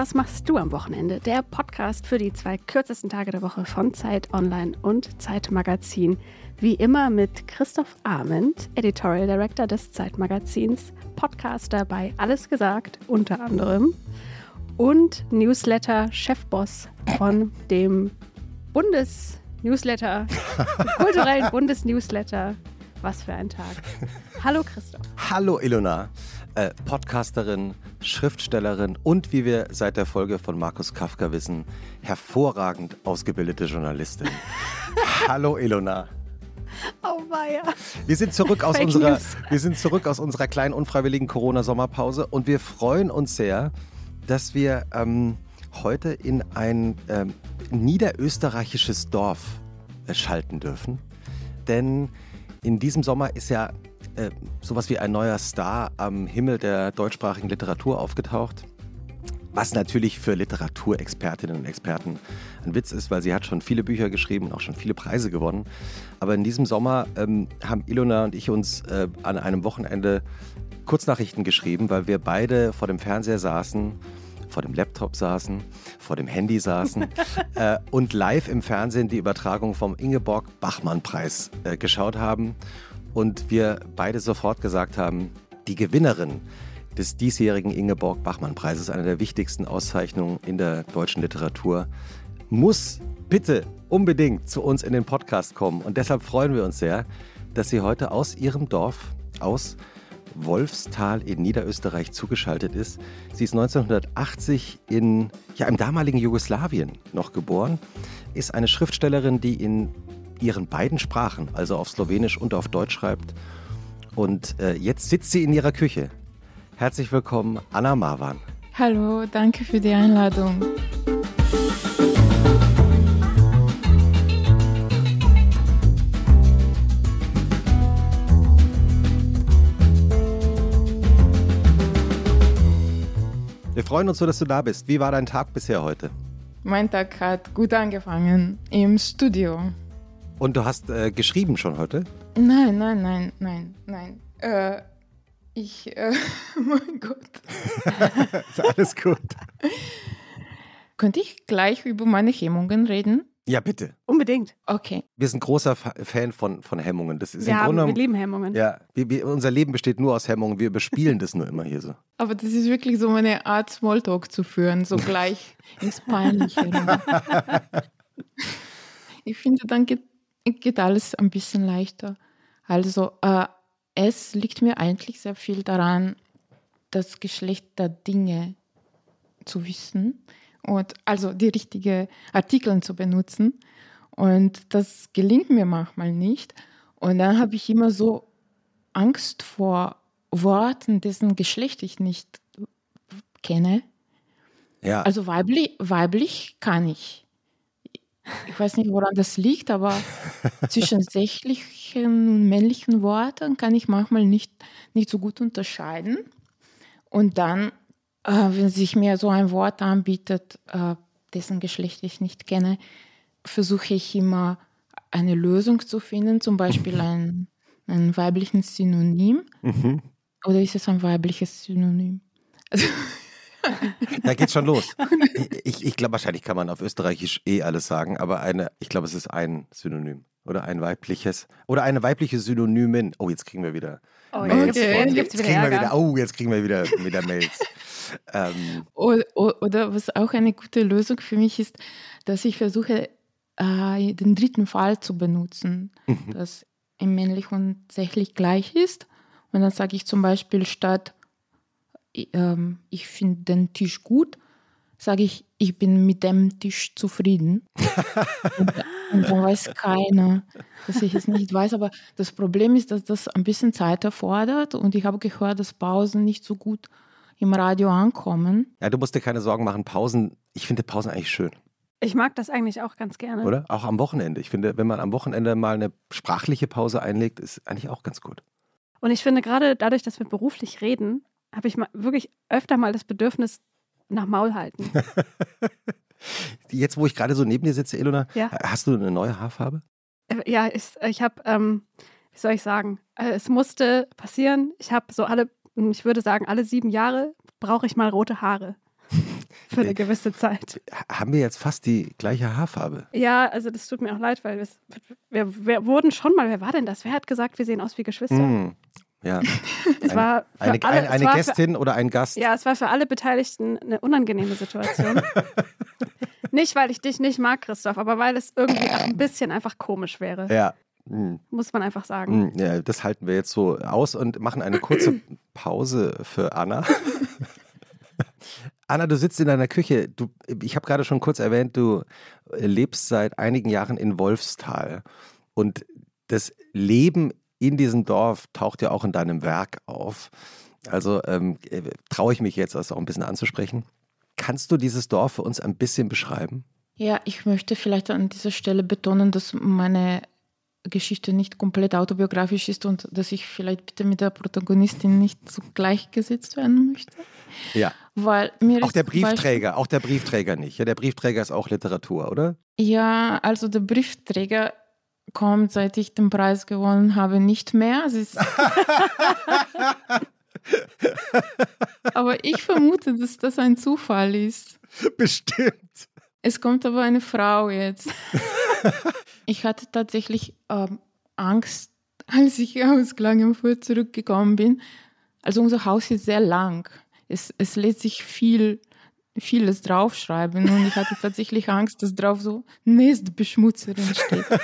was machst du am Wochenende? Der Podcast für die zwei kürzesten Tage der Woche von Zeit Online und Zeit Magazin. Wie immer mit Christoph Arment, Editorial Director des Zeitmagazins, Podcaster bei Alles Gesagt unter anderem und Newsletter-Chefboss von dem Bundes-Newsletter, kulturellen Bundes-Newsletter. Was für ein Tag. Hallo Christoph. Hallo Ilona äh, Podcasterin, Schriftstellerin und, wie wir seit der Folge von Markus Kafka wissen, hervorragend ausgebildete Journalistin. Hallo Ilona. Oh weia. Wir sind zurück aus unserer, wir sind zurück aus unserer kleinen unfreiwilligen Corona-Sommerpause und wir freuen uns sehr, dass wir ähm, heute in ein ähm, niederösterreichisches Dorf äh, schalten dürfen. Denn in diesem Sommer ist ja äh, sowas wie ein neuer Star am Himmel der deutschsprachigen Literatur aufgetaucht. Was natürlich für Literaturexpertinnen und Experten ein Witz ist, weil sie hat schon viele Bücher geschrieben und auch schon viele Preise gewonnen. Aber in diesem Sommer ähm, haben Ilona und ich uns äh, an einem Wochenende Kurznachrichten geschrieben, weil wir beide vor dem Fernseher saßen, vor dem Laptop saßen, vor dem Handy saßen äh, und live im Fernsehen die Übertragung vom Ingeborg-Bachmann-Preis äh, geschaut haben und wir beide sofort gesagt haben, die Gewinnerin des diesjährigen Ingeborg Bachmann-Preises, einer der wichtigsten Auszeichnungen in der deutschen Literatur, muss bitte unbedingt zu uns in den Podcast kommen. Und deshalb freuen wir uns sehr, dass sie heute aus ihrem Dorf, aus Wolfstal in Niederösterreich zugeschaltet ist. Sie ist 1980 in, ja, im damaligen Jugoslawien noch geboren, ist eine Schriftstellerin, die in ihren beiden Sprachen, also auf Slowenisch und auf Deutsch schreibt. Und äh, jetzt sitzt sie in ihrer Küche. Herzlich willkommen, Anna Marwan. Hallo, danke für die Einladung. Wir freuen uns so, dass du da bist. Wie war dein Tag bisher heute? Mein Tag hat gut angefangen im Studio. Und du hast äh, geschrieben schon heute? Nein, nein, nein, nein, nein. Äh, ich, äh, mein Gott. ist alles gut. Könnte ich gleich über meine Hemmungen reden? Ja, bitte. Unbedingt. Okay. Wir sind großer Fan von, von Hemmungen. Das ist ja, im Grunde, wir lieben Hemmungen. Ja, wir, wir, unser Leben besteht nur aus Hemmungen. Wir bespielen das nur immer hier so. Aber das ist wirklich so meine Art, Smalltalk zu führen, so gleich ins Peinliche. ich finde, dann geht geht alles ein bisschen leichter. Also äh, es liegt mir eigentlich sehr viel daran, das Geschlecht der Dinge zu wissen und also die richtigen Artikel zu benutzen. Und das gelingt mir manchmal nicht. Und dann habe ich immer so Angst vor Worten, dessen Geschlecht ich nicht kenne. Ja. Also weiblich, weiblich kann ich. Ich weiß nicht, woran das liegt, aber zwischen sächlichen und männlichen Worten kann ich manchmal nicht, nicht so gut unterscheiden. Und dann, äh, wenn sich mir so ein Wort anbietet, äh, dessen Geschlecht ich nicht kenne, versuche ich immer eine Lösung zu finden, zum Beispiel ein, ein weibliches Synonym. Mhm. Oder ist es ein weibliches Synonym? Also, da geht's schon los. Ich, ich glaube, wahrscheinlich kann man auf Österreichisch eh alles sagen, aber eine, ich glaube, es ist ein Synonym. Oder ein weibliches. Oder eine weibliche Synonymin. Oh, jetzt kriegen wir wieder. Oh, Mails okay. jetzt, jetzt kriegen wir wieder. Oh, jetzt kriegen wir wieder, wieder Mails. ähm. oder, oder, was auch eine gute Lösung für mich ist, dass ich versuche, äh, den dritten Fall zu benutzen, mhm. das im männlich und sächlich gleich ist. Und dann sage ich zum Beispiel statt ähm, ich finde den Tisch gut, sage ich, ich bin mit dem Tisch zufrieden. und, und, dann weiß keiner, dass ich es nicht weiß. Aber das Problem ist, dass das ein bisschen Zeit erfordert und ich habe gehört, dass Pausen nicht so gut im Radio ankommen. Ja, du musst dir keine Sorgen machen. Pausen, ich finde Pausen eigentlich schön. Ich mag das eigentlich auch ganz gerne. Oder? Auch am Wochenende. Ich finde, wenn man am Wochenende mal eine sprachliche Pause einlegt, ist eigentlich auch ganz gut. Und ich finde gerade dadurch, dass wir beruflich reden, habe ich mal wirklich öfter mal das Bedürfnis nach Maul halten. Jetzt, wo ich gerade so neben dir sitze, Elona, ja. hast du eine neue Haarfarbe? Äh, ja, ich, ich habe, ähm, wie soll ich sagen, äh, es musste passieren. Ich habe so alle, ich würde sagen, alle sieben Jahre brauche ich mal rote Haare. für eine gewisse Zeit. Haben wir jetzt fast die gleiche Haarfarbe? Ja, also das tut mir auch leid, weil wir, wir, wurden schon mal, wer war denn das? Wer hat gesagt, wir sehen aus wie Geschwister? Mm, ja. es war eine, alle, eine, eine war Gästin für, oder ein Gast. Ja, es war für alle Beteiligten eine unangenehme Situation. nicht, weil ich dich nicht mag, Christoph, aber weil es irgendwie ein bisschen einfach komisch wäre. Ja. Mhm. Muss man einfach sagen. Mhm, ja, das halten wir jetzt so aus und machen eine kurze Pause für Anna. Anna, du sitzt in deiner Küche. Du, ich habe gerade schon kurz erwähnt, du lebst seit einigen Jahren in Wolfstal. Und das Leben in diesem Dorf taucht ja auch in deinem Werk auf. Also ähm, traue ich mich jetzt, das auch ein bisschen anzusprechen. Kannst du dieses Dorf für uns ein bisschen beschreiben? Ja, ich möchte vielleicht an dieser Stelle betonen, dass meine Geschichte nicht komplett autobiografisch ist und dass ich vielleicht bitte mit der Protagonistin nicht so gleichgesetzt werden möchte. Ja. Weil mir auch der Briefträger, auch der Briefträger nicht. Ja, der Briefträger ist auch Literatur, oder? Ja, also der Briefträger kommt, seit ich den Preis gewonnen habe, nicht mehr. aber ich vermute, dass das ein Zufall ist. Bestimmt. Es kommt aber eine Frau jetzt. ich hatte tatsächlich ähm, Angst, als ich aus Klagenfurt zurückgekommen bin. Also unser Haus ist sehr lang. Es, es lässt sich viel, vieles draufschreiben und ich hatte tatsächlich Angst, dass drauf so Nestbeschmutzerin steht.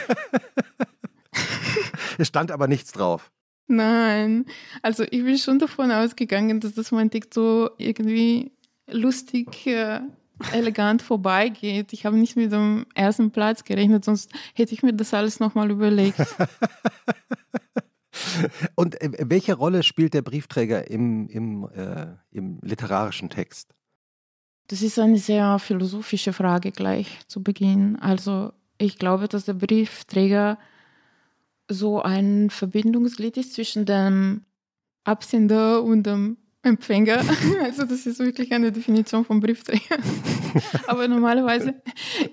es stand aber nichts drauf. Nein, also ich bin schon davon ausgegangen, dass das mein Tick so irgendwie lustig äh, elegant vorbeigeht. Ich habe nicht mit dem ersten Platz gerechnet, sonst hätte ich mir das alles nochmal überlegt. Und äh, welche Rolle spielt der Briefträger im, im, äh, im literarischen Text? Das ist eine sehr philosophische Frage gleich zu Beginn. Also ich glaube, dass der Briefträger so ein Verbindungsglied ist zwischen dem Absender und dem Empfänger. Also das ist wirklich eine Definition von Briefträger. Aber normalerweise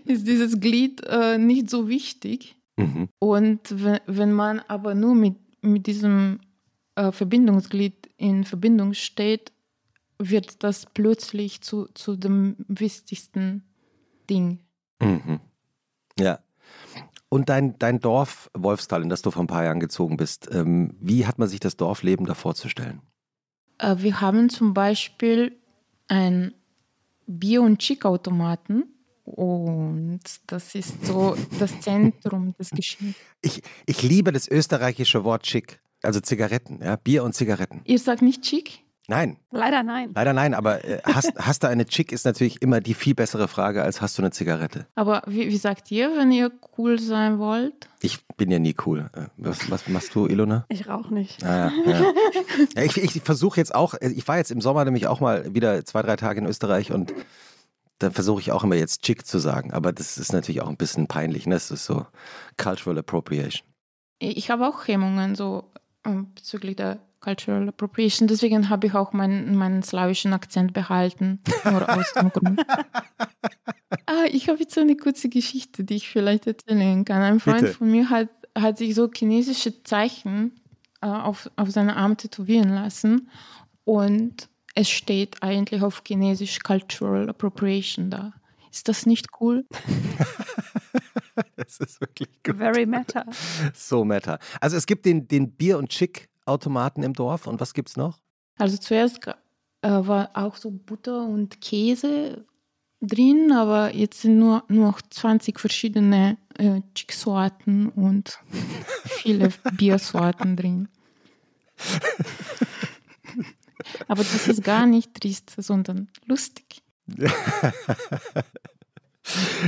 ist dieses Glied äh, nicht so wichtig. Mhm. Und wenn, man aber nur mit, mit diesem äh, Verbindungsglied in Verbindung steht, wird das plötzlich zu, zu dem wichtigsten Ding. Mhm. Ja. Und dein, dein Dorf Wolfstal, in das du vor ein paar Jahren gezogen bist, ähm, wie hat man sich das Dorfleben da vorzustellen? Äh, wir haben zum Beispiel ein Bier- und Chick-Automaten. Und das ist so das Zentrum des Geschehens. Ich, ich liebe das österreichische Wort Chick, also Zigaretten, ja, Bier und Zigaretten. Ihr sagt nicht Chick? Nein. Leider nein. Leider nein, aber äh, hast, hast du eine Chick ist natürlich immer die viel bessere Frage, als hast du eine Zigarette. Aber wie, wie sagt ihr, wenn ihr cool sein wollt? Ich bin ja nie cool. Äh, was, was machst du, Ilona? Ich rauche nicht. Ah, ja, ja. ja, ich ich versuche jetzt auch, äh, ich war jetzt im Sommer nämlich auch mal wieder zwei, drei Tage in Österreich und da versuche ich auch immer jetzt Chick zu sagen, aber das ist natürlich auch ein bisschen peinlich, ne? Das ist so Cultural Appropriation. Ich habe auch Hemmungen so ähm, bezüglich der Cultural Appropriation. Deswegen habe ich auch meinen, meinen slawischen Akzent behalten. Nur aus dem Grund. Ah, ich habe jetzt eine kurze Geschichte, die ich vielleicht erzählen kann. Ein Freund Bitte. von mir hat, hat sich so chinesische Zeichen äh, auf, auf seine Arme tätowieren lassen. Und es steht eigentlich auf Chinesisch Cultural Appropriation da. Ist das nicht cool? das ist wirklich gut. Very meta. So meta. Also es gibt den, den Bier- und Chick Automaten im Dorf und was gibt es noch? Also zuerst äh, war auch so Butter und Käse drin, aber jetzt sind nur, nur noch 20 verschiedene äh, Chick-Sorten und viele Biersorten drin. aber das ist gar nicht trist, sondern lustig.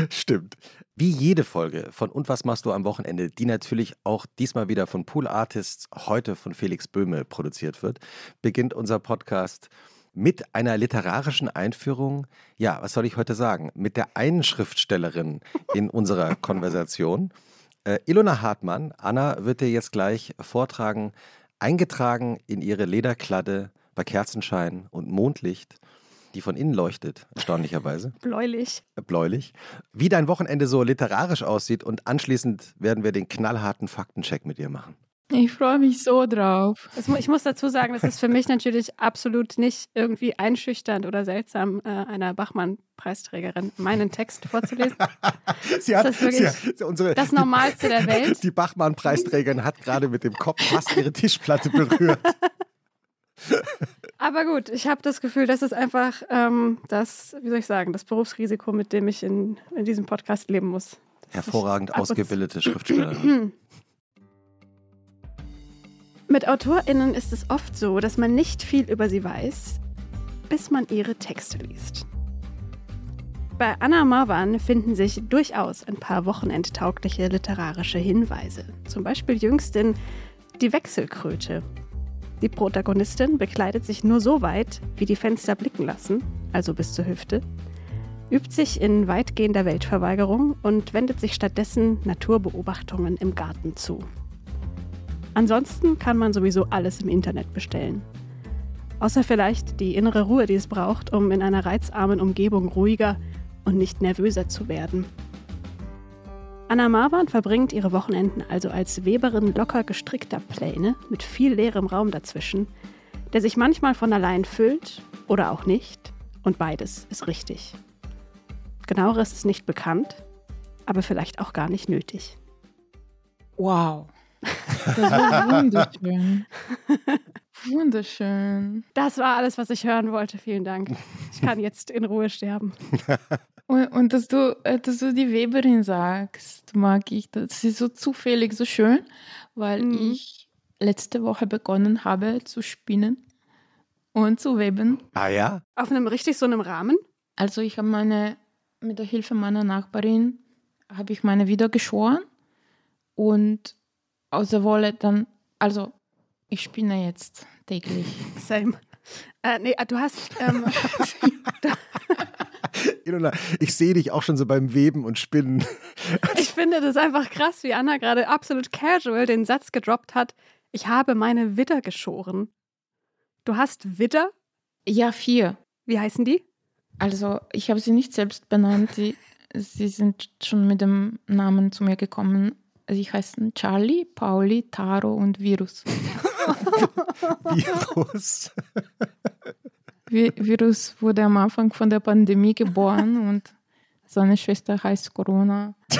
Stimmt. Wie jede Folge von Und was machst du am Wochenende, die natürlich auch diesmal wieder von Pool Artists, heute von Felix Böhme produziert wird, beginnt unser Podcast mit einer literarischen Einführung. Ja, was soll ich heute sagen? Mit der einen Schriftstellerin in unserer Konversation. Äh, Ilona Hartmann, Anna wird dir jetzt gleich vortragen, eingetragen in ihre Lederkladde bei Kerzenschein und Mondlicht die von innen leuchtet, erstaunlicherweise. Bläulich. Bläulich. Wie dein Wochenende so literarisch aussieht und anschließend werden wir den knallharten Faktencheck mit dir machen. Ich freue mich so drauf. ich muss dazu sagen, das ist für mich natürlich absolut nicht irgendwie einschüchternd oder seltsam, äh, einer Bachmann-Preisträgerin meinen Text vorzulesen. sie hat, das ist wirklich sie, unsere, das Normalste der Welt. Die Bachmann-Preisträgerin hat gerade mit dem Kopf fast ihre Tischplatte berührt. Aber gut, ich habe das Gefühl, das ist einfach ähm, das, wie soll ich sagen, das Berufsrisiko, mit dem ich in, in diesem Podcast leben muss. Hervorragend ausgebildete Schriftstellerin. Mit AutorInnen ist es oft so, dass man nicht viel über sie weiß, bis man ihre Texte liest. Bei Anna Marwan finden sich durchaus ein paar wochenendtaugliche literarische Hinweise. Zum Beispiel jüngst in Die Wechselkröte. Die Protagonistin bekleidet sich nur so weit, wie die Fenster blicken lassen, also bis zur Hüfte, übt sich in weitgehender Weltverweigerung und wendet sich stattdessen Naturbeobachtungen im Garten zu. Ansonsten kann man sowieso alles im Internet bestellen. Außer vielleicht die innere Ruhe, die es braucht, um in einer reizarmen Umgebung ruhiger und nicht nervöser zu werden. Anna Marwan verbringt ihre Wochenenden also als Weberin locker gestrickter Pläne mit viel leerem Raum dazwischen, der sich manchmal von allein füllt oder auch nicht, und beides ist richtig. Genaueres ist nicht bekannt, aber vielleicht auch gar nicht nötig. Wow. Das war wunderschön. Wunderschön. Das war alles, was ich hören wollte. Vielen Dank. Ich kann jetzt in Ruhe sterben. Und, und dass, du, äh, dass du die Weberin sagst, mag ich. Das ist so zufällig so schön, weil mhm. ich letzte Woche begonnen habe zu spinnen und zu weben. Ah ja? Auf einem richtig so einem Rahmen? Also ich habe meine, mit der Hilfe meiner Nachbarin, habe ich meine wieder geschoren und aus der Wolle dann, also ich spinne jetzt täglich. Same. Äh, nee, du hast. Ähm, ich sehe dich auch schon so beim Weben und Spinnen. ich finde das einfach krass, wie Anna gerade absolut casual den Satz gedroppt hat: Ich habe meine Widder geschoren. Du hast Widder? Ja, vier. Wie heißen die? Also, ich habe sie nicht selbst benannt. Sie, sie sind schon mit dem Namen zu mir gekommen. Sie heißen Charlie, Pauli, Taro und Virus. Virus. Virus wurde am Anfang von der Pandemie geboren und seine Schwester heißt Corona.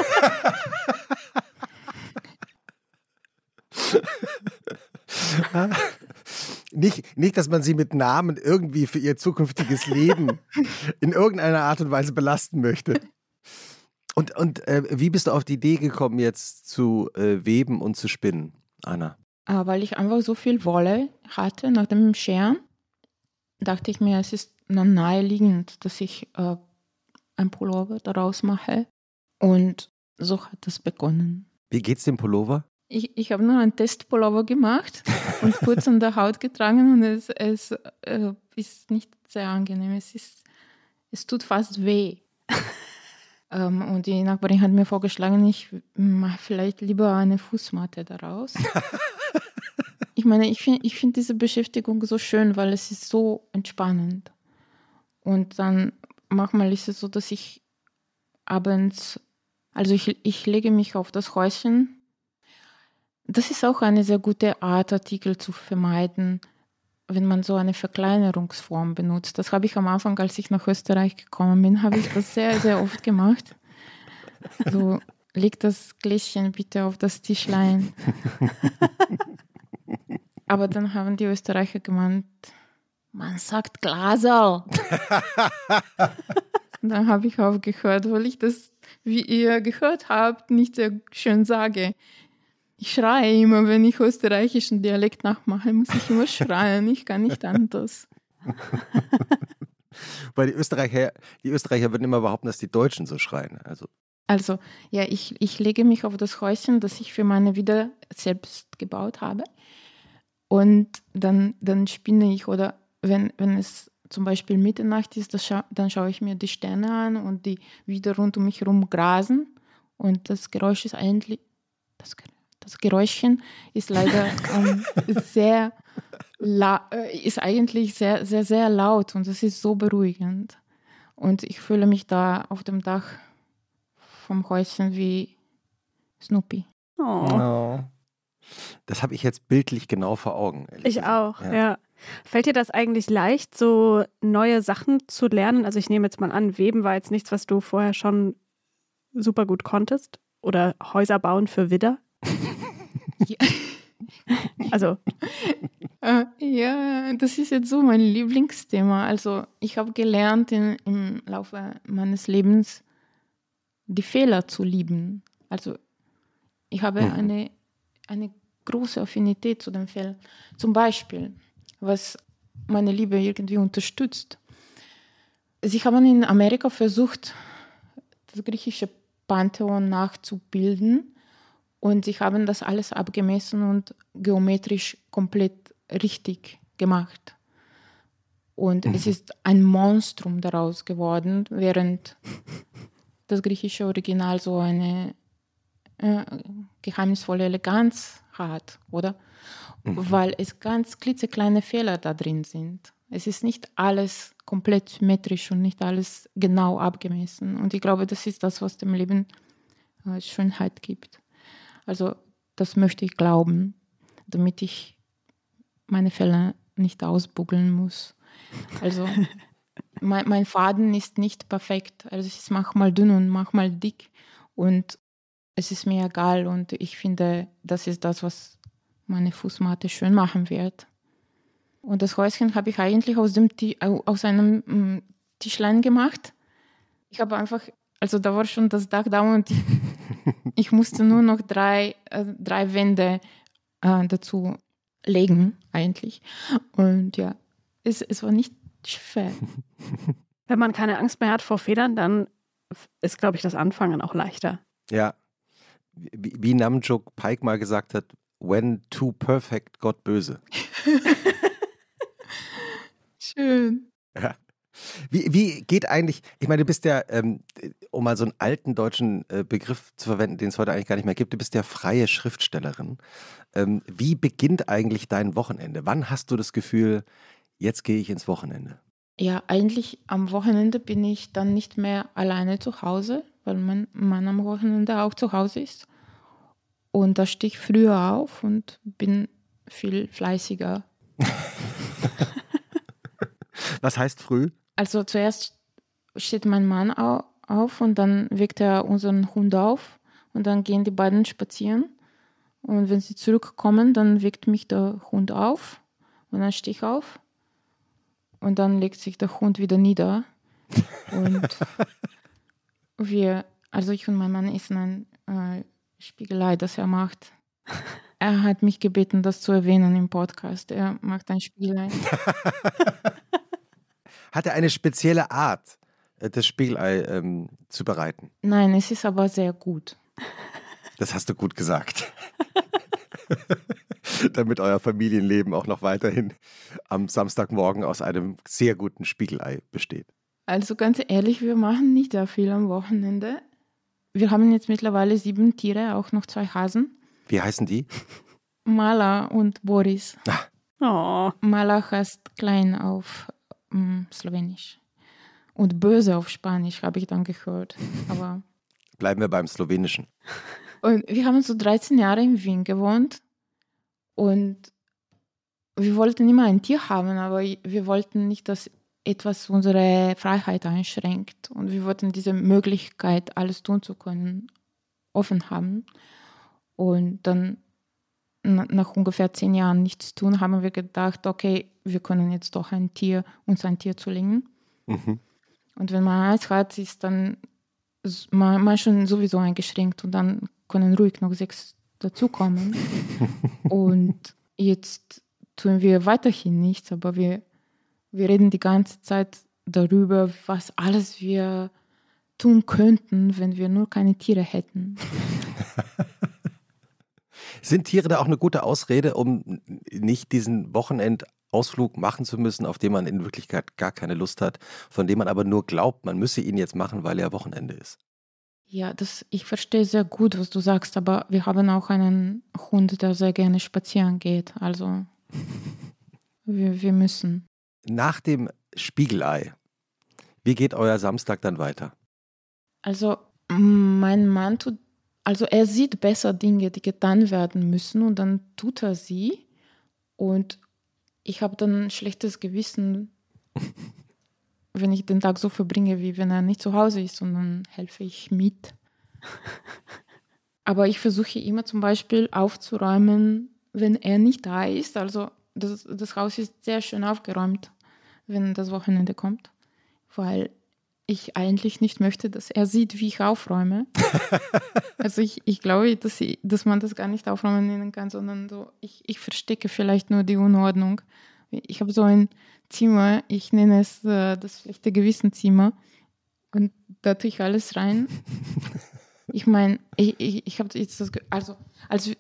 nicht, nicht, dass man sie mit Namen irgendwie für ihr zukünftiges Leben in irgendeiner Art und Weise belasten möchte. Und, und äh, wie bist du auf die Idee gekommen, jetzt zu äh, weben und zu spinnen, Anna? Ah, weil ich einfach so viel Wolle hatte nach dem Scheren, dachte ich mir, es ist naheliegend, dass ich äh, ein Pullover daraus mache. Und so hat das begonnen. Wie geht's dem Pullover? Ich, ich habe noch einen Testpullover gemacht und kurz an der Haut getragen und es, es äh, ist nicht sehr angenehm. Es, ist, es tut fast weh. Ähm, und die Nachbarin hat mir vorgeschlagen, ich mache vielleicht lieber eine Fußmatte daraus. ich meine, ich finde ich find diese Beschäftigung so schön, weil es ist so entspannend. Und dann manchmal ist es so, dass ich abends, also ich, ich lege mich auf das Häuschen. Das ist auch eine sehr gute Art, Artikel zu vermeiden wenn man so eine Verkleinerungsform benutzt. Das habe ich am Anfang, als ich nach Österreich gekommen bin, habe ich das sehr, sehr oft gemacht. So, leg das Gläschen bitte auf das Tischlein. Aber dann haben die Österreicher gemeint, man sagt Glaserl. dann habe ich aufgehört, weil ich das, wie ihr gehört habt, nicht sehr schön sage. Ich schreie immer, wenn ich österreichischen Dialekt nachmache, muss ich immer schreien. Ich kann nicht anders. Weil die Österreicher, die Österreicher würden immer behaupten, dass die Deutschen so schreien. Also, also ja, ich, ich lege mich auf das Häuschen, das ich für meine wieder selbst gebaut habe. Und dann, dann spinne ich oder wenn, wenn es zum Beispiel Mitternacht ist, scha dann schaue ich mir die Sterne an und die wieder rund um mich herum grasen. Und das Geräusch ist eigentlich, das das Geräuschchen ist leider ähm, sehr, äh, ist eigentlich sehr, sehr, sehr laut und es ist so beruhigend. Und ich fühle mich da auf dem Dach vom Häuschen wie Snoopy. Oh. oh Das habe ich jetzt bildlich genau vor Augen. Ich gesagt. auch, ja. ja. Fällt dir das eigentlich leicht, so neue Sachen zu lernen? Also ich nehme jetzt mal an, Weben war jetzt nichts, was du vorher schon super gut konntest? Oder Häuser bauen für Widder? ja. Also. Äh, ja, das ist jetzt so mein Lieblingsthema. Also ich habe gelernt in, im Laufe meines Lebens, die Fehler zu lieben. Also ich habe mhm. eine, eine große Affinität zu den Fehlern. Zum Beispiel, was meine Liebe irgendwie unterstützt. Sie haben in Amerika versucht, das griechische Pantheon nachzubilden und sie haben das alles abgemessen und geometrisch komplett richtig gemacht. Und mhm. es ist ein Monstrum daraus geworden, während das griechische Original so eine äh, geheimnisvolle Eleganz hat, oder? Mhm. Weil es ganz klitzekleine Fehler da drin sind. Es ist nicht alles komplett symmetrisch und nicht alles genau abgemessen. Und ich glaube, das ist das, was dem Leben äh, Schönheit gibt. Also das möchte ich glauben, damit ich meine Fälle nicht ausbuggeln muss. Also mein, mein, Faden ist nicht perfekt. Also es ist manchmal dünn und manchmal dick. Und es ist mir egal. Und ich finde, das ist das, was meine Fußmatte schön machen wird. Und das Häuschen habe ich eigentlich aus, dem, aus einem mm, Tischlein gemacht. Ich habe einfach, also da war schon das Dach da und ich, ich musste nur noch drei, äh, drei Wände äh, dazu legen, eigentlich. Und ja, es, es war nicht schwer. Wenn man keine Angst mehr hat vor Federn, dann ist, glaube ich, das Anfangen auch leichter. Ja. Wie, Namjook Pike mal gesagt hat, when too perfect, Gott böse. Schön. Ja. Wie, wie geht eigentlich, ich meine, du bist ja, ähm, um mal so einen alten deutschen äh, Begriff zu verwenden, den es heute eigentlich gar nicht mehr gibt, du bist ja freie Schriftstellerin. Ähm, wie beginnt eigentlich dein Wochenende? Wann hast du das Gefühl, jetzt gehe ich ins Wochenende? Ja, eigentlich am Wochenende bin ich dann nicht mehr alleine zu Hause, weil mein Mann am Wochenende auch zu Hause ist. Und da stehe ich früher auf und bin viel fleißiger. Was heißt früh? Also zuerst steht mein Mann auf und dann weckt er unseren Hund auf und dann gehen die beiden spazieren. Und wenn sie zurückkommen, dann weckt mich der Hund auf und dann stehe ich auf und dann legt sich der Hund wieder nieder. Und wir, also ich und mein Mann essen ein äh, Spiegelei, das er macht. Er hat mich gebeten, das zu erwähnen im Podcast. Er macht ein Spiegelei. Hat er eine spezielle Art, äh, das Spiegelei ähm, zu bereiten? Nein, es ist aber sehr gut. Das hast du gut gesagt. Damit euer Familienleben auch noch weiterhin am Samstagmorgen aus einem sehr guten Spiegelei besteht. Also ganz ehrlich, wir machen nicht sehr viel am Wochenende. Wir haben jetzt mittlerweile sieben Tiere, auch noch zwei Hasen. Wie heißen die? Mala und Boris. Ah. Oh. Mala heißt klein auf mm, Slowenisch. Und böse auf Spanisch, habe ich dann gehört. Aber Bleiben wir beim Slowenischen. Und wir haben so 13 Jahre in Wien gewohnt und wir wollten immer ein Tier haben, aber wir wollten nicht, dass etwas unsere Freiheit einschränkt. Und wir wollten diese Möglichkeit, alles tun zu können, offen haben. Und dann nach ungefähr zehn Jahren nichts tun, haben wir gedacht, okay, wir können jetzt doch ein Tier, uns ein Tier zulegen. Mhm. Und wenn man eins hat, ist dann man, man schon sowieso eingeschränkt und dann können ruhig noch sechs dazukommen. und jetzt tun wir weiterhin nichts, aber wir, wir reden die ganze Zeit darüber, was alles wir tun könnten, wenn wir nur keine Tiere hätten. Sind Tiere da auch eine gute Ausrede, um nicht diesen Wochenendausflug machen zu müssen, auf den man in Wirklichkeit gar keine Lust hat, von dem man aber nur glaubt, man müsse ihn jetzt machen, weil er Wochenende ist? Ja, das, ich verstehe sehr gut, was du sagst, aber wir haben auch einen Hund, der sehr gerne spazieren geht. Also wir, wir müssen. Nach dem Spiegelei, wie geht euer Samstag dann weiter? Also mein Mann tut also er sieht besser Dinge, die getan werden müssen und dann tut er sie. Und ich habe dann ein schlechtes Gewissen, wenn ich den Tag so verbringe, wie wenn er nicht zu Hause ist und dann helfe ich mit. Aber ich versuche immer zum Beispiel aufzuräumen, wenn er nicht da ist. Also das, das Haus ist sehr schön aufgeräumt, wenn das Wochenende kommt, weil ich eigentlich nicht möchte, dass er sieht, wie ich aufräume. also ich, ich glaube, dass, ich, dass man das gar nicht aufräumen nennen kann, sondern so, ich, ich verstecke vielleicht nur die Unordnung. Ich habe so ein Zimmer, ich nenne es äh, das schlechte Gewissenzimmer und da tue ich alles rein. ich meine, ich, ich, ich habe jetzt das, also als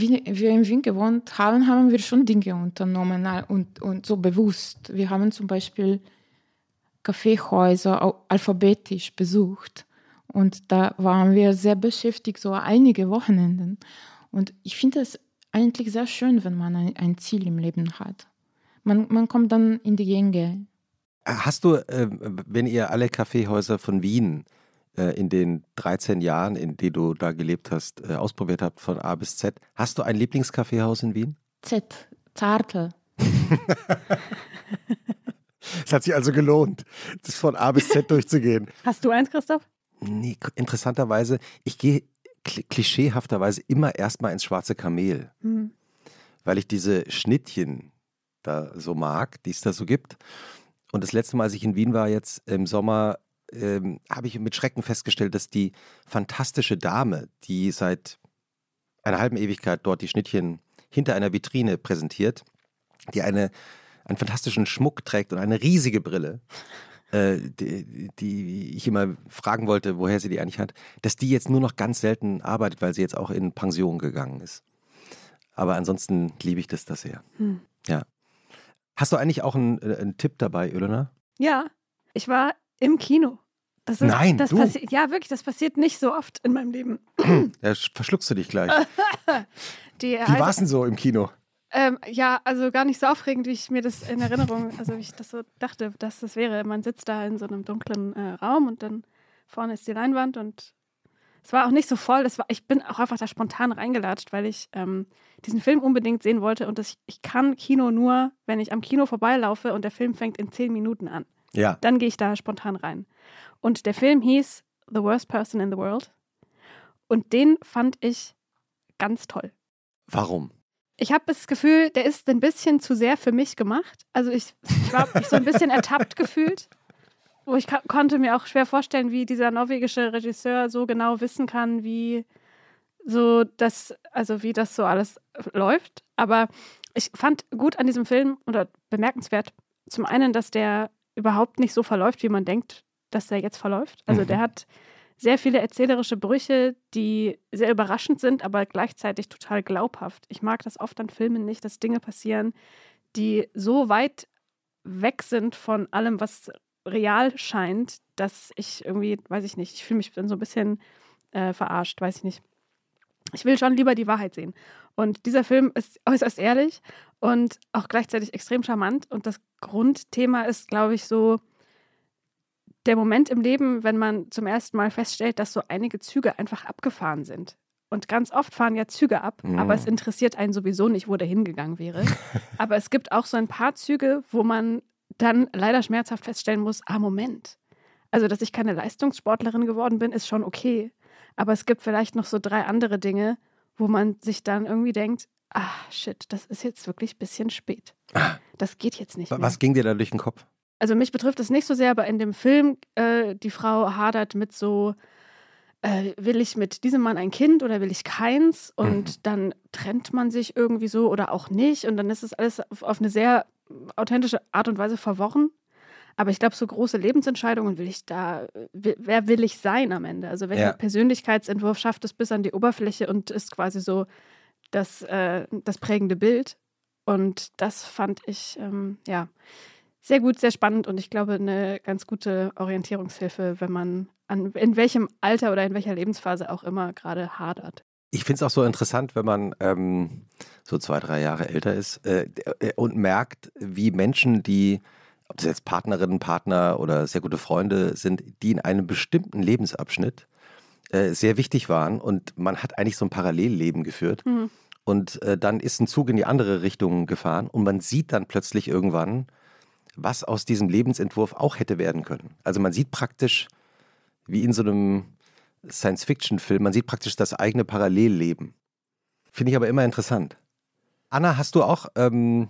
wir in Wien gewohnt haben, haben wir schon Dinge unternommen und, und so bewusst. Wir haben zum Beispiel Kaffeehäuser alphabetisch besucht. Und da waren wir sehr beschäftigt, so einige Wochenenden. Und ich finde es eigentlich sehr schön, wenn man ein, ein, Ziel im Leben hat. Man, man kommt dann in die Gänge. Hast du, äh, wenn ihr alle Kaffeehäuser von Wien in den 13 Jahren, in denen du da gelebt hast, äh, ausprobiert habt, von A bis Z, hast du ein Lieblingskaffeehaus in Wien? Z, Zartel. Es hat sich also gelohnt, das von A bis Z durchzugehen. Hast du eins, Christoph? Nee, interessanterweise, ich gehe klischeehafterweise immer erstmal ins schwarze Kamel, mhm. weil ich diese Schnittchen da so mag, die es da so gibt. Und das letzte Mal, als ich in Wien war, jetzt im Sommer, ähm, habe ich mit Schrecken festgestellt, dass die fantastische Dame, die seit einer halben Ewigkeit dort die Schnittchen hinter einer Vitrine präsentiert, die eine einen fantastischen Schmuck trägt und eine riesige Brille, äh, die, die, ich immer fragen wollte, woher sie die eigentlich hat, dass die jetzt nur noch ganz selten arbeitet, weil sie jetzt auch in Pension gegangen ist. Aber ansonsten liebe ich das da sehr. Hm. Ja. Hast du eigentlich auch einen, äh, einen Tipp dabei, Ilona? Ja, ich war im Kino. Ist, Nein, das du. Ja, wirklich, das passiert nicht so oft in meinem Leben. Ja, verschluckst du dich gleich. Die, Wie war es denn so im Kino? Ähm, ja, also gar nicht so aufregend, wie ich mir das in Erinnerung, also wie ich das so dachte, dass das wäre. Man sitzt da in so einem dunklen äh, Raum und dann vorne ist die Leinwand und es war auch nicht so voll. Das war, ich bin auch einfach da spontan reingelatscht, weil ich ähm, diesen Film unbedingt sehen wollte und das, ich kann Kino nur, wenn ich am Kino vorbeilaufe und der Film fängt in zehn Minuten an. Ja. Dann gehe ich da spontan rein. Und der Film hieß The Worst Person in the World und den fand ich ganz toll. Warum? Ich habe das Gefühl, der ist ein bisschen zu sehr für mich gemacht. Also ich, ich war mich so ein bisschen ertappt gefühlt, wo ich konnte mir auch schwer vorstellen, wie dieser norwegische Regisseur so genau wissen kann, wie so das, also wie das so alles läuft. Aber ich fand gut an diesem Film oder bemerkenswert zum einen, dass der überhaupt nicht so verläuft, wie man denkt, dass der jetzt verläuft. Also mhm. der hat sehr viele erzählerische Brüche, die sehr überraschend sind, aber gleichzeitig total glaubhaft. Ich mag das oft an Filmen nicht, dass Dinge passieren, die so weit weg sind von allem, was real scheint, dass ich irgendwie, weiß ich nicht, ich fühle mich dann so ein bisschen äh, verarscht, weiß ich nicht. Ich will schon lieber die Wahrheit sehen. Und dieser Film ist äußerst ehrlich und auch gleichzeitig extrem charmant. Und das Grundthema ist, glaube ich, so, der Moment im Leben, wenn man zum ersten Mal feststellt, dass so einige Züge einfach abgefahren sind. Und ganz oft fahren ja Züge ab, mhm. aber es interessiert einen sowieso nicht, wo der hingegangen wäre. aber es gibt auch so ein paar Züge, wo man dann leider schmerzhaft feststellen muss, ah, Moment. Also, dass ich keine Leistungssportlerin geworden bin, ist schon okay. Aber es gibt vielleicht noch so drei andere Dinge, wo man sich dann irgendwie denkt, ah, shit, das ist jetzt wirklich ein bisschen spät. Ah. Das geht jetzt nicht. Was mehr. ging dir da durch den Kopf? also mich betrifft es nicht so sehr, aber in dem Film, äh, die Frau hadert mit so, äh, will ich mit diesem Mann ein Kind oder will ich keins? Und mhm. dann trennt man sich irgendwie so oder auch nicht. Und dann ist es alles auf, auf eine sehr authentische Art und Weise verworren. Aber ich glaube, so große Lebensentscheidungen will ich da, wer will ich sein am Ende? Also welcher ja. Persönlichkeitsentwurf schafft es bis an die Oberfläche und ist quasi so das, äh, das prägende Bild. Und das fand ich, ähm, ja, sehr gut, sehr spannend und ich glaube eine ganz gute Orientierungshilfe, wenn man an in welchem Alter oder in welcher Lebensphase auch immer gerade hadert. Ich finde es auch so interessant, wenn man ähm, so zwei, drei Jahre älter ist äh, äh, und merkt, wie Menschen, die, ob das jetzt Partnerinnen, Partner oder sehr gute Freunde sind, die in einem bestimmten Lebensabschnitt äh, sehr wichtig waren und man hat eigentlich so ein Parallelleben geführt. Mhm. Und äh, dann ist ein Zug in die andere Richtung gefahren und man sieht dann plötzlich irgendwann, was aus diesem Lebensentwurf auch hätte werden können. Also man sieht praktisch, wie in so einem Science-Fiction-Film, man sieht praktisch das eigene Parallelleben. Finde ich aber immer interessant. Anna, hast du auch, ähm,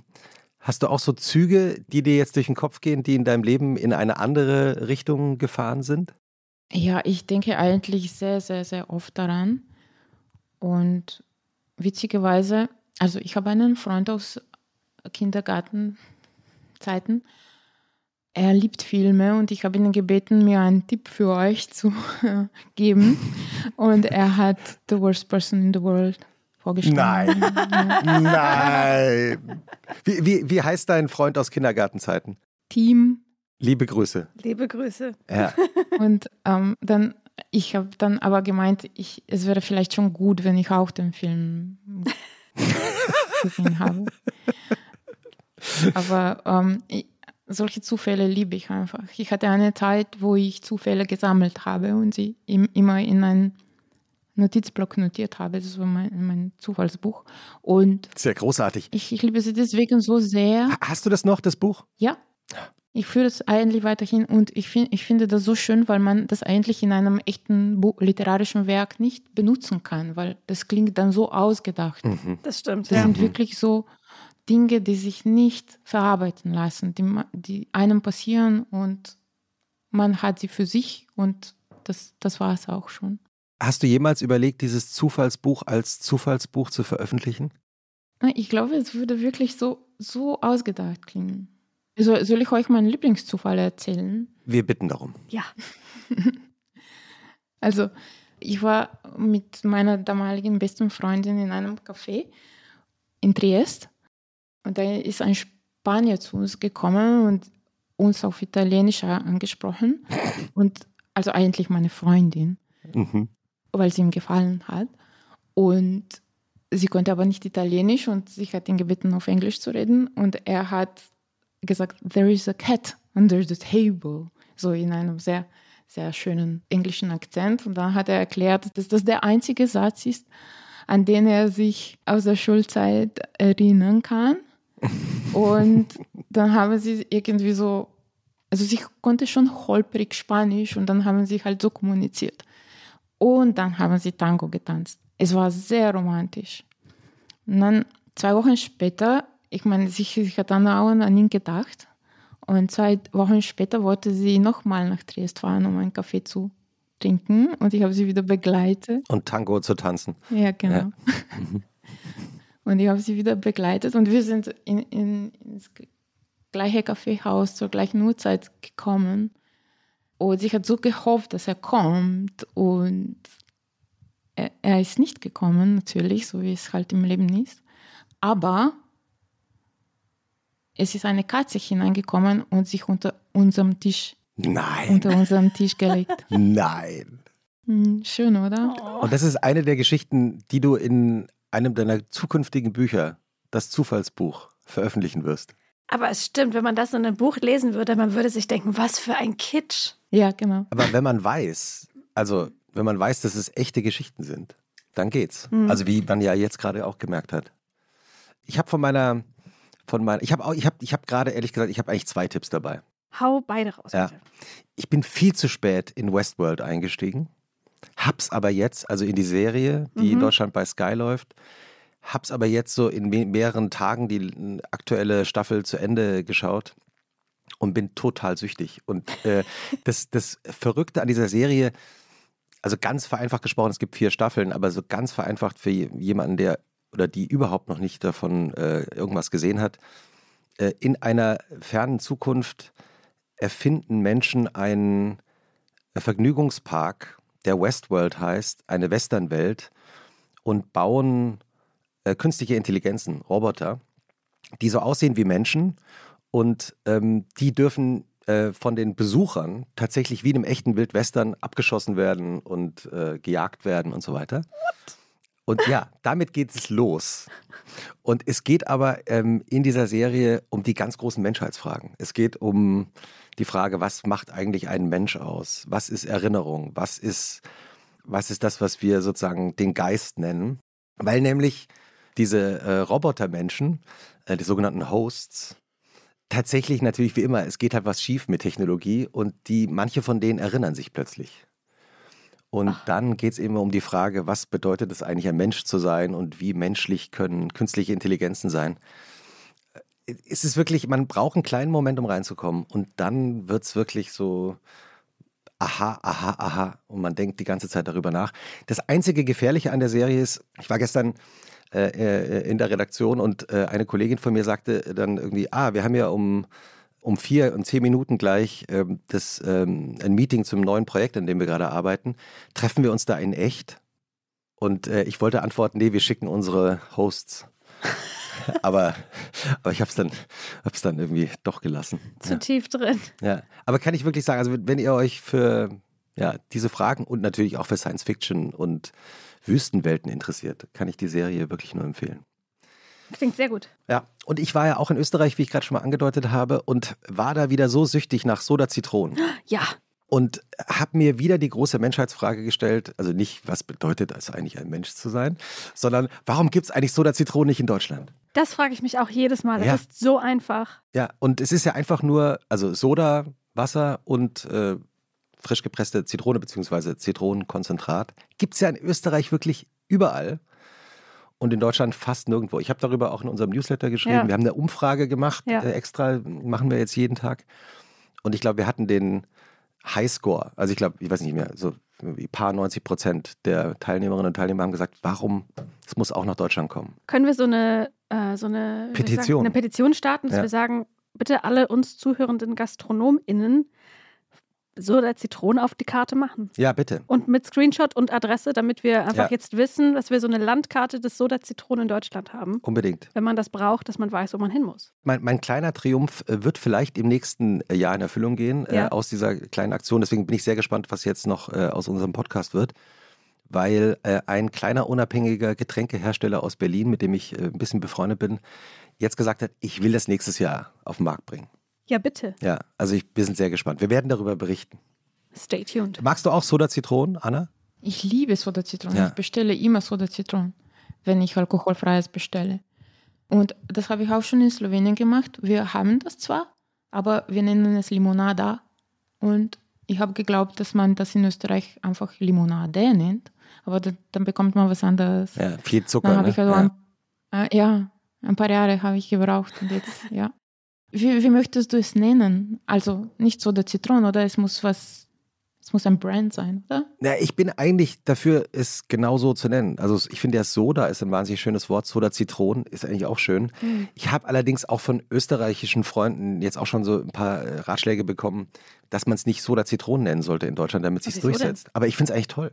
hast du auch so Züge, die dir jetzt durch den Kopf gehen, die in deinem Leben in eine andere Richtung gefahren sind? Ja, ich denke eigentlich sehr, sehr, sehr oft daran. Und witzigerweise, also ich habe einen Freund aus Kindergartenzeiten. Er liebt Filme und ich habe ihn gebeten, mir einen Tipp für euch zu geben. Und er hat The Worst Person in the World vorgestellt. Nein. Nein. Wie, wie, wie heißt dein Freund aus Kindergartenzeiten? Team. Liebe Grüße. Liebe Grüße. Ja. Und ähm, dann, ich habe dann aber gemeint, ich, es wäre vielleicht schon gut, wenn ich auch den Film gesehen habe. Aber ähm, ich, solche Zufälle liebe ich einfach. Ich hatte eine Zeit, wo ich Zufälle gesammelt habe und sie im, immer in einen Notizblock notiert habe. Das war mein, mein Zufallsbuch. Und Sehr großartig. Ich, ich liebe sie deswegen so sehr. Hast du das noch, das Buch? Ja. Ich führe es eigentlich weiterhin und ich, find, ich finde das so schön, weil man das eigentlich in einem echten literarischen Werk nicht benutzen kann, weil das klingt dann so ausgedacht. Mhm. Das stimmt. Das ja. sind wirklich so Dinge, die sich nicht verarbeiten lassen, die, die einem passieren und man hat sie für sich und das, das war es auch schon. Hast du jemals überlegt, dieses Zufallsbuch als Zufallsbuch zu veröffentlichen? Ich glaube, es würde wirklich so, so ausgedacht klingen. So, soll ich euch meinen Lieblingszufall erzählen? Wir bitten darum. Ja. also, ich war mit meiner damaligen besten Freundin in einem Café in Triest und da ist ein Spanier zu uns gekommen und uns auf Italienisch angesprochen und also eigentlich meine Freundin, mhm. weil sie ihm gefallen hat und sie konnte aber nicht Italienisch und sie hat ihn gebeten auf Englisch zu reden und er hat gesagt, there is a cat under the table, so in einem sehr, sehr schönen englischen Akzent. Und dann hat er erklärt, dass das der einzige Satz ist, an den er sich aus der Schulzeit erinnern kann. Und dann haben sie irgendwie so, also sie konnte schon holprig Spanisch und dann haben sie halt so kommuniziert. Und dann haben sie Tango getanzt. Es war sehr romantisch. Und dann zwei Wochen später ich meine, sie, sie hat dann auch an ihn gedacht. Und zwei Wochen später wollte sie nochmal nach Triest fahren, um einen Kaffee zu trinken. Und ich habe sie wieder begleitet. Und Tango zu tanzen. Ja, genau. Ja. Mhm. und ich habe sie wieder begleitet. Und wir sind in, in, ins gleiche Kaffeehaus zur gleichen Uhrzeit gekommen. Und sie hat so gehofft, dass er kommt. Und er, er ist nicht gekommen, natürlich, so wie es halt im Leben ist. Aber es ist eine Katze hineingekommen und sich unter unserem Tisch, Nein. unter unserem Tisch gelegt. Nein. Hm, schön, oder? Oh. Und das ist eine der Geschichten, die du in einem deiner zukünftigen Bücher, das Zufallsbuch, veröffentlichen wirst. Aber es stimmt, wenn man das in einem Buch lesen würde, man würde sich denken, was für ein Kitsch. Ja, genau. Aber wenn man weiß, also wenn man weiß, dass es echte Geschichten sind, dann geht's. Mhm. Also wie man ja jetzt gerade auch gemerkt hat. Ich habe von meiner von meinen. Ich habe auch, ich habe, ich habe gerade ehrlich gesagt, ich habe eigentlich zwei Tipps dabei. Hau beide raus. Ja. Ich bin viel zu spät in Westworld eingestiegen, hab's aber jetzt, also in die Serie, die mhm. in Deutschland bei Sky läuft, hab's aber jetzt so in mehreren Tagen die aktuelle Staffel zu Ende geschaut und bin total süchtig. Und äh, das, das Verrückte an dieser Serie, also ganz vereinfacht gesprochen, es gibt vier Staffeln, aber so ganz vereinfacht für jemanden, der oder die überhaupt noch nicht davon äh, irgendwas gesehen hat, äh, in einer fernen Zukunft erfinden Menschen einen Vergnügungspark, der Westworld heißt, eine Westernwelt und bauen äh, künstliche Intelligenzen, Roboter, die so aussehen wie Menschen und ähm, die dürfen äh, von den Besuchern tatsächlich wie in einem echten Wildwestern abgeschossen werden und äh, gejagt werden und so weiter. What? Und ja, damit geht es los. Und es geht aber ähm, in dieser Serie um die ganz großen Menschheitsfragen. Es geht um die Frage, was macht eigentlich einen Mensch aus? Was ist Erinnerung? Was ist, was ist das, was wir sozusagen den Geist nennen. Weil nämlich diese äh, Robotermenschen, äh, die sogenannten Hosts, tatsächlich natürlich wie immer, es geht halt was schief mit Technologie und die, manche von denen erinnern sich plötzlich. Und Ach. dann geht es eben um die Frage, was bedeutet es eigentlich, ein Mensch zu sein und wie menschlich können künstliche Intelligenzen sein. Es ist wirklich, man braucht einen kleinen Moment, um reinzukommen. Und dann wird es wirklich so, aha, aha, aha. Und man denkt die ganze Zeit darüber nach. Das einzige Gefährliche an der Serie ist, ich war gestern äh, äh, in der Redaktion und äh, eine Kollegin von mir sagte dann irgendwie, ah, wir haben ja um, um vier und zehn Minuten gleich ähm, das, ähm, ein Meeting zum neuen Projekt, an dem wir gerade arbeiten. Treffen wir uns da in echt? Und äh, ich wollte antworten, nee, wir schicken unsere Hosts. aber, aber ich habe es dann, hab's dann irgendwie doch gelassen. Zu ja. tief drin. Ja, aber kann ich wirklich sagen, also wenn ihr euch für ja, diese Fragen und natürlich auch für Science Fiction und Wüstenwelten interessiert, kann ich die Serie wirklich nur empfehlen. Klingt sehr gut. Ja, und ich war ja auch in Österreich, wie ich gerade schon mal angedeutet habe, und war da wieder so süchtig nach Soda Zitronen. Ja. Und habe mir wieder die große Menschheitsfrage gestellt, also nicht, was bedeutet es eigentlich, ein Mensch zu sein, sondern warum gibt es eigentlich Soda Zitronen nicht in Deutschland? Das frage ich mich auch jedes Mal. Das ja. ist so einfach. Ja, und es ist ja einfach nur, also Soda, Wasser und äh, frisch gepresste Zitrone bzw. Zitronenkonzentrat. Gibt es ja in Österreich wirklich überall und in Deutschland fast nirgendwo. Ich habe darüber auch in unserem Newsletter geschrieben. Ja. Wir haben eine Umfrage gemacht, ja. äh, extra, machen wir jetzt jeden Tag. Und ich glaube, wir hatten den Highscore. Also ich glaube, ich weiß nicht mehr, so ein paar 90 Prozent der Teilnehmerinnen und Teilnehmer haben gesagt, warum, es muss auch nach Deutschland kommen. Können wir so eine, äh, so eine Petition, sagen, eine Petition starten, dass ja. wir sagen, bitte alle uns zuhörenden GastronomInnen Soda Zitrone auf die Karte machen. Ja, bitte. Und mit Screenshot und Adresse, damit wir einfach ja. jetzt wissen, dass wir so eine Landkarte des Soda Zitrone in Deutschland haben. Unbedingt. Wenn man das braucht, dass man weiß, wo man hin muss. Mein, mein kleiner Triumph äh, wird vielleicht im nächsten äh, Jahr in Erfüllung gehen äh, ja. äh, aus dieser kleinen Aktion. Deswegen bin ich sehr gespannt, was jetzt noch äh, aus unserem Podcast wird. Weil äh, ein kleiner unabhängiger Getränkehersteller aus Berlin, mit dem ich ein bisschen befreundet bin, jetzt gesagt hat, ich will das nächstes Jahr auf den Markt bringen. Ja, bitte. Ja, also ich, wir sind sehr gespannt. Wir werden darüber berichten. Stay tuned. Magst du auch Soda Zitronen, Anna? Ich liebe Soda Zitronen. Ja. Ich bestelle immer Soda Zitronen, wenn ich alkoholfreies bestelle. Und das habe ich auch schon in Slowenien gemacht. Wir haben das zwar, aber wir nennen es Limonada. Und ich habe geglaubt, dass man das in Österreich einfach Limonade nennt. Aber dann, dann bekommt man was anderes. Ja, viel Zucker. Ne? Also ja. Ein, äh, ja, ein paar Jahre habe ich gebraucht und jetzt, ja. Wie, wie möchtest du es nennen? Also nicht so der Zitronen, oder? Es muss was, es muss ein Brand sein, oder? Ja, ich bin eigentlich dafür, es genauso zu nennen. Also ich finde ja Soda ist ein wahnsinnig schönes Wort. Soda Zitronen ist eigentlich auch schön. Mhm. Ich habe allerdings auch von österreichischen Freunden jetzt auch schon so ein paar äh, Ratschläge bekommen, dass man es nicht Soda Zitronen nennen sollte in Deutschland, damit es sich durchsetzt. Aber ich finde es eigentlich toll,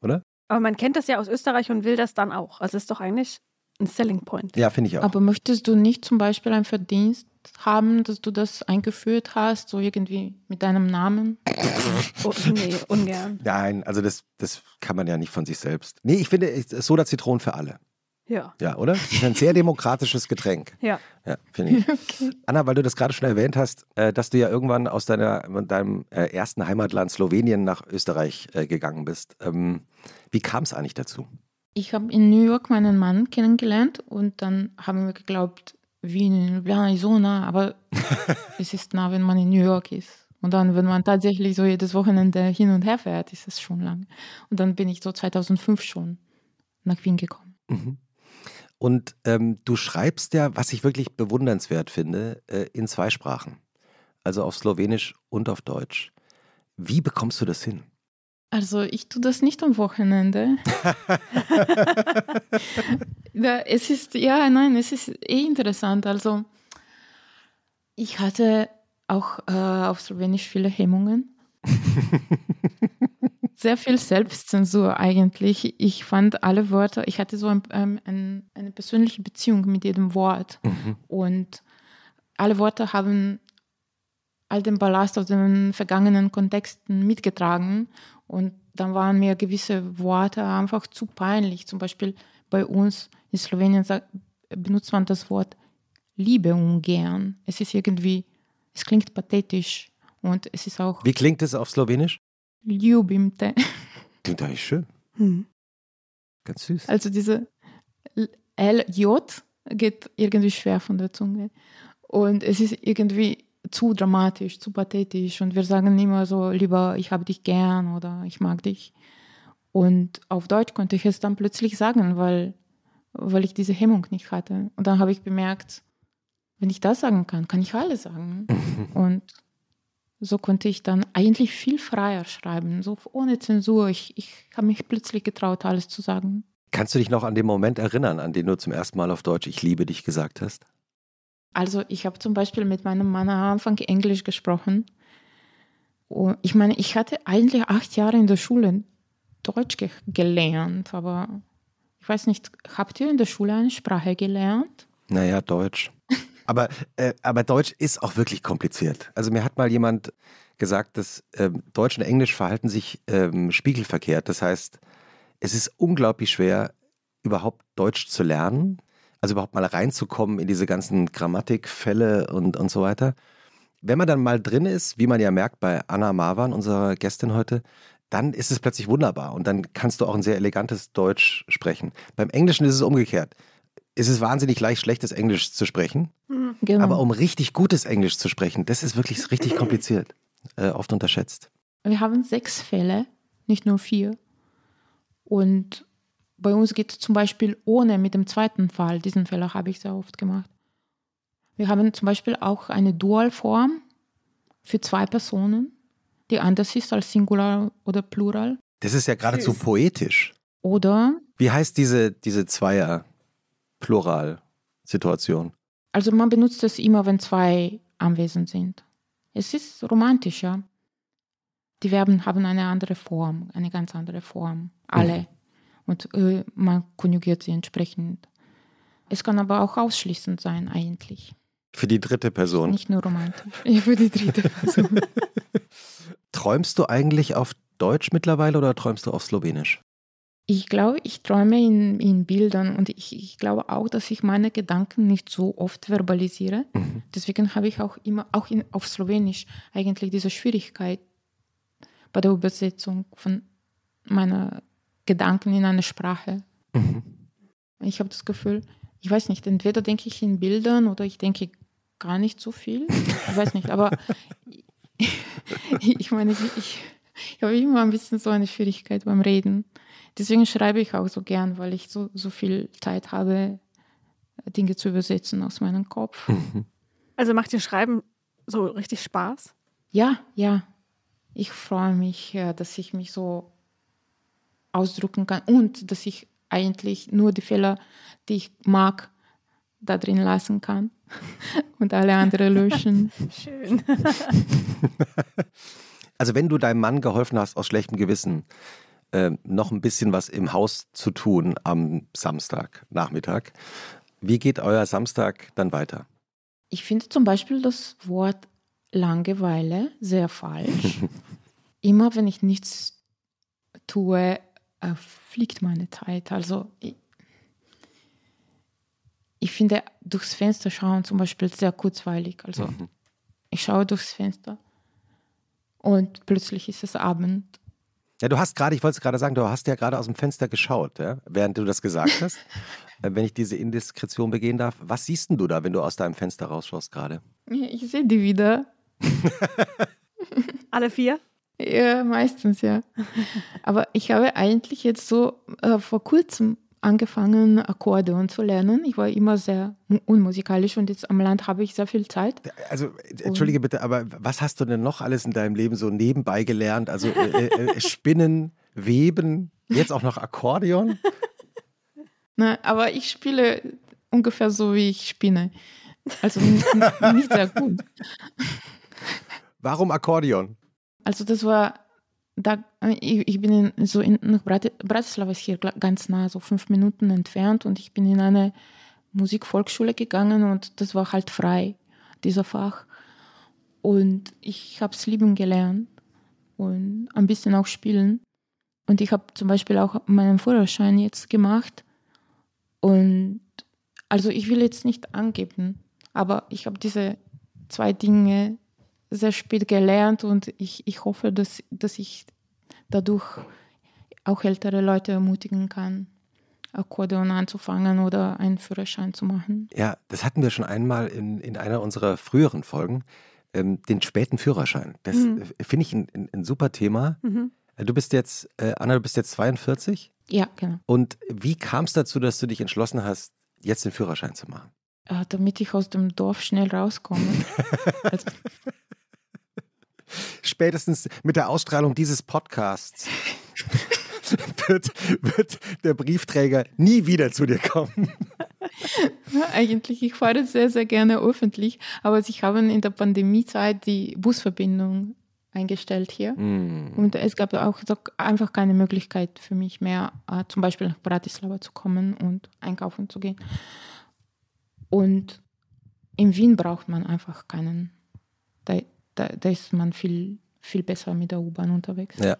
oder? Aber man kennt das ja aus Österreich und will das dann auch. Also ist doch eigentlich ein Selling Point. Ja, finde ich auch. Aber möchtest du nicht zum Beispiel ein Verdienst haben, dass du das eingeführt hast, so irgendwie mit deinem Namen? oh, nee, ungern. Nein, also das, das kann man ja nicht von sich selbst. Nee, ich finde Soda Zitronen für alle. Ja. Ja, oder? Das ist ein sehr demokratisches Getränk. Ja. Ja, finde ich. Okay. Anna, weil du das gerade schon erwähnt hast, äh, dass du ja irgendwann aus deiner, deinem äh, ersten Heimatland Slowenien nach Österreich äh, gegangen bist. Ähm, wie kam es eigentlich dazu? Ich habe in New York meinen Mann kennengelernt und dann haben wir geglaubt, Wien in Ljubljana ist so nah, aber es ist nah, wenn man in New York ist. Und dann, wenn man tatsächlich so jedes Wochenende hin und her fährt, ist es schon lang. Und dann bin ich so 2005 schon nach Wien gekommen. Mhm. Und ähm, du schreibst ja, was ich wirklich bewundernswert finde, äh, in zwei Sprachen. Also auf Slowenisch und auf Deutsch. Wie bekommst du das hin? Also ich tue das nicht am Wochenende. ja, es ist, ja, nein, es ist eh interessant. Also ich hatte auch äh, auf Slowenisch viele Hemmungen. Sehr viel Selbstzensur eigentlich. Ich fand alle Wörter, ich hatte so ein, ähm, ein, eine persönliche Beziehung mit jedem Wort. Mhm. Und alle Worte haben all den Ballast aus den vergangenen Kontexten mitgetragen. Und dann waren mir gewisse Worte einfach zu peinlich. Zum Beispiel bei uns in Slowenien sagt, benutzt man das Wort Liebe ungern. Es ist irgendwie, es klingt pathetisch und es ist auch. Wie klingt es auf Slowenisch? Ljubimte. Klingt eigentlich schön. Hm. Ganz süß. Also diese LJ geht irgendwie schwer von der Zunge. Und es ist irgendwie zu dramatisch, zu pathetisch. Und wir sagen immer so, lieber, ich habe dich gern oder ich mag dich. Und auf Deutsch konnte ich es dann plötzlich sagen, weil, weil ich diese Hemmung nicht hatte. Und dann habe ich bemerkt, wenn ich das sagen kann, kann ich alles sagen. Und so konnte ich dann eigentlich viel freier schreiben, so ohne Zensur. Ich, ich habe mich plötzlich getraut, alles zu sagen. Kannst du dich noch an den Moment erinnern, an den du zum ersten Mal auf Deutsch Ich liebe dich gesagt hast? Also ich habe zum Beispiel mit meinem Mann am Anfang Englisch gesprochen. Und ich meine, ich hatte eigentlich acht Jahre in der Schule Deutsch ge gelernt, aber ich weiß nicht, habt ihr in der Schule eine Sprache gelernt? Naja, Deutsch. aber, äh, aber Deutsch ist auch wirklich kompliziert. Also mir hat mal jemand gesagt, dass äh, Deutsch und Englisch verhalten sich ähm, spiegelverkehrt. Das heißt, es ist unglaublich schwer, überhaupt Deutsch zu lernen, also überhaupt mal reinzukommen in diese ganzen Grammatikfälle und, und so weiter. Wenn man dann mal drin ist, wie man ja merkt bei Anna Marwan, unserer Gästin heute, dann ist es plötzlich wunderbar und dann kannst du auch ein sehr elegantes Deutsch sprechen. Beim Englischen ist es umgekehrt. Es ist wahnsinnig leicht, schlechtes Englisch zu sprechen, mhm. genau. aber um richtig gutes Englisch zu sprechen, das ist wirklich richtig kompliziert, äh, oft unterschätzt. Wir haben sechs Fälle, nicht nur vier. Und bei uns geht es zum Beispiel ohne mit dem zweiten Fall. Diesen Fehler habe ich sehr oft gemacht. Wir haben zum Beispiel auch eine Dualform für zwei Personen die anders ist als Singular oder Plural. Das ist ja geradezu poetisch. Oder? Wie heißt diese, diese Zweier-Plural-Situation? Also man benutzt es immer, wenn zwei anwesend sind. Es ist romantischer. Die Verben haben eine andere Form, eine ganz andere Form. Alle. Mhm. Und äh, man konjugiert sie entsprechend. Es kann aber auch ausschließend sein, eigentlich. Für die dritte Person. Nicht nur romantisch. Ja, für die dritte Person. Träumst du eigentlich auf Deutsch mittlerweile oder träumst du auf Slowenisch? Ich glaube, ich träume in, in Bildern und ich, ich, glaube auch, dass ich meine Gedanken nicht so oft verbalisiere. Mhm. Deswegen habe ich auch immer, auch in, auf Slowenisch eigentlich diese Schwierigkeit bei der Übersetzung von meiner Gedanken in eine Sprache. Mhm. Ich habe das Gefühl, ich weiß nicht, entweder denke ich in Bildern oder ich denke gar nicht so viel. Ich weiß nicht, aber ich meine, ich, ich habe immer ein bisschen so eine Schwierigkeit beim Reden. Deswegen schreibe ich auch so gern, weil ich so, so viel Zeit habe, Dinge zu übersetzen aus meinem Kopf. Also macht dir Schreiben so richtig Spaß? Ja, ja. Ich freue mich, dass ich mich so ausdrücken kann und dass ich eigentlich nur die Fehler, die ich mag, da drin lassen kann und alle anderen löschen. Schön. Also wenn du deinem Mann geholfen hast, aus schlechtem Gewissen, äh, noch ein bisschen was im Haus zu tun am Samstag Nachmittag, wie geht euer Samstag dann weiter? Ich finde zum Beispiel das Wort Langeweile sehr falsch. Immer wenn ich nichts tue, fliegt meine Zeit. Also ich, ich finde durchs Fenster schauen zum Beispiel sehr kurzweilig. Also mhm. ich schaue durchs Fenster und plötzlich ist es Abend. Ja, du hast gerade, ich wollte es gerade sagen, du hast ja gerade aus dem Fenster geschaut, ja, während du das gesagt hast. Äh, wenn ich diese Indiskretion begehen darf, was siehst denn du da, wenn du aus deinem Fenster rausschaust gerade? Ich sehe die wieder. Alle vier? Ja, meistens ja. Aber ich habe eigentlich jetzt so äh, vor kurzem angefangen, Akkordeon zu lernen. Ich war immer sehr unmusikalisch und jetzt am Land habe ich sehr viel Zeit. Also, entschuldige und bitte, aber was hast du denn noch alles in deinem Leben so nebenbei gelernt? Also äh, äh, äh Spinnen, Weben, jetzt auch noch Akkordeon? Na, aber ich spiele ungefähr so, wie ich spinne. Also nicht, nicht sehr gut. Warum Akkordeon? Also das war da, ich, ich bin in, so in, nach Brat, Bratislava ist hier ganz nah, so fünf Minuten entfernt und ich bin in eine Musikvolksschule gegangen und das war halt frei, dieser Fach. Und ich habe es lieben gelernt und ein bisschen auch spielen. Und ich habe zum Beispiel auch meinen Führerschein jetzt gemacht. Und also ich will jetzt nicht angeben, aber ich habe diese zwei Dinge sehr spät gelernt und ich, ich hoffe, dass, dass ich dadurch auch ältere Leute ermutigen kann, Akkordeon anzufangen oder einen Führerschein zu machen. Ja, das hatten wir schon einmal in, in einer unserer früheren Folgen, ähm, den späten Führerschein. Das mhm. Äh, finde ich ein, ein, ein, super Thema. Mhm. Äh, du bist jetzt, äh, Anna, du bist jetzt 42? Ja, genau. Und wie kam es dazu, dass du dich entschlossen hast, jetzt den Führerschein zu machen? Ja, damit ich aus dem Dorf schnell rauskomme. also. Spätestens mit der Ausstrahlung dieses Podcasts wird, wird der Briefträger nie wieder zu dir kommen. Ja, eigentlich, ich fahre sehr, sehr gerne öffentlich, aber sie haben in der Pandemiezeit die Busverbindung eingestellt hier. Mm. Und es gab auch einfach keine Möglichkeit für mich mehr, äh, zum Beispiel nach Bratislava zu kommen und einkaufen zu gehen. Und in Wien braucht man einfach keinen. Da, da, ist man viel, viel besser mit der U-Bahn unterwegs. Ja.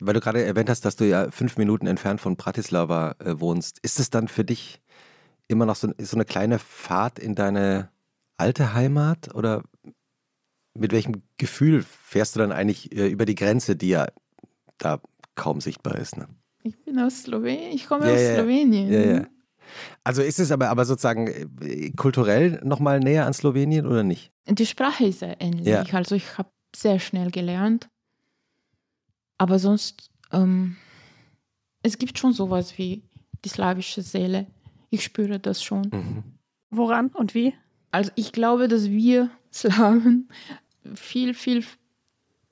Weil du gerade erwähnt hast, dass du ja fünf Minuten entfernt von Bratislava äh, wohnst. Ist es dann für dich immer noch so, so eine kleine Fahrt in deine alte Heimat? Oder mit welchem Gefühl fährst du dann eigentlich äh, über die Grenze, die ja da kaum sichtbar ist? Ne? Ich bin aus Slowenien, ich komme ja, aus ja, Slowenien. Ja, ja. Also ist es aber, aber sozusagen äh, kulturell nochmal näher an Slowenien oder nicht? Die Sprache ist sehr ähnlich. Ja. Also ich habe sehr schnell gelernt. Aber sonst, ähm, es gibt schon sowas wie die slawische Seele. Ich spüre das schon. Mhm. Woran und wie? Also ich glaube, dass wir Slawen viel, viel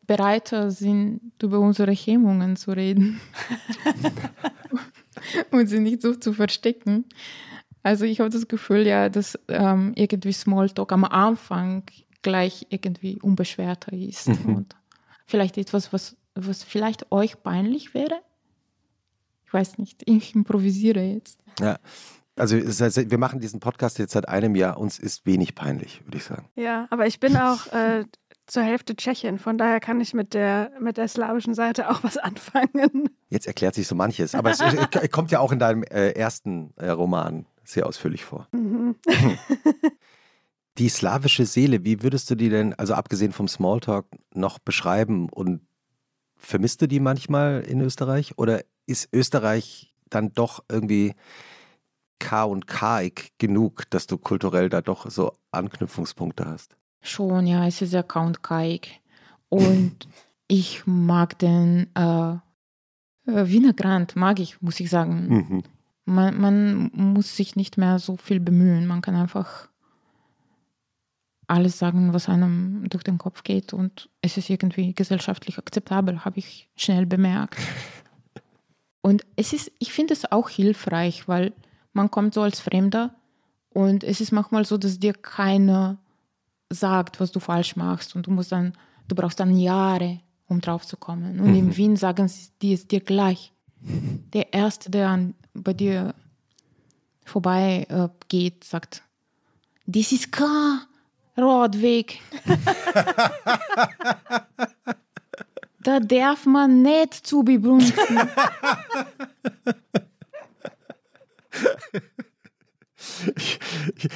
bereiter sind, über unsere Hemmungen zu reden und sie nicht so zu verstecken. Also ich habe das Gefühl, ja, dass ähm, irgendwie Smalltalk am Anfang gleich irgendwie unbeschwerter ist mhm. und vielleicht etwas, was, was vielleicht euch peinlich wäre. Ich weiß nicht, ich improvisiere jetzt. Ja. Also wir machen diesen Podcast jetzt seit einem Jahr. Uns ist wenig peinlich, würde ich sagen. Ja, aber ich bin auch äh, zur Hälfte Tschechin. Von daher kann ich mit der, mit der slawischen Seite auch was anfangen. Jetzt erklärt sich so manches. Aber es kommt ja auch in deinem äh, ersten äh, Roman sehr ausführlich vor. Mhm. Die slawische Seele, wie würdest du die denn, also abgesehen vom Smalltalk, noch beschreiben? Und vermisst du die manchmal in Österreich? Oder ist Österreich dann doch irgendwie K und Kaig genug, dass du kulturell da doch so Anknüpfungspunkte hast? Schon, ja, es ist ja K und Kaig. Und ich mag den äh, äh, Wiener Grand, mag ich, muss ich sagen. Mhm. Man, man muss sich nicht mehr so viel bemühen. Man kann einfach alles sagen, was einem durch den Kopf geht. Und es ist irgendwie gesellschaftlich akzeptabel, habe ich schnell bemerkt. Und es ist, ich finde es auch hilfreich, weil man kommt so als Fremder und es ist manchmal so, dass dir keiner sagt, was du falsch machst und du musst dann, du brauchst dann Jahre, um drauf zu kommen. Und mhm. in Wien sagen sie die es dir gleich. Der Erste, der an, bei dir vorbei äh, geht, sagt, das ist kein Radweg. da darf man nicht zu bebrunzen.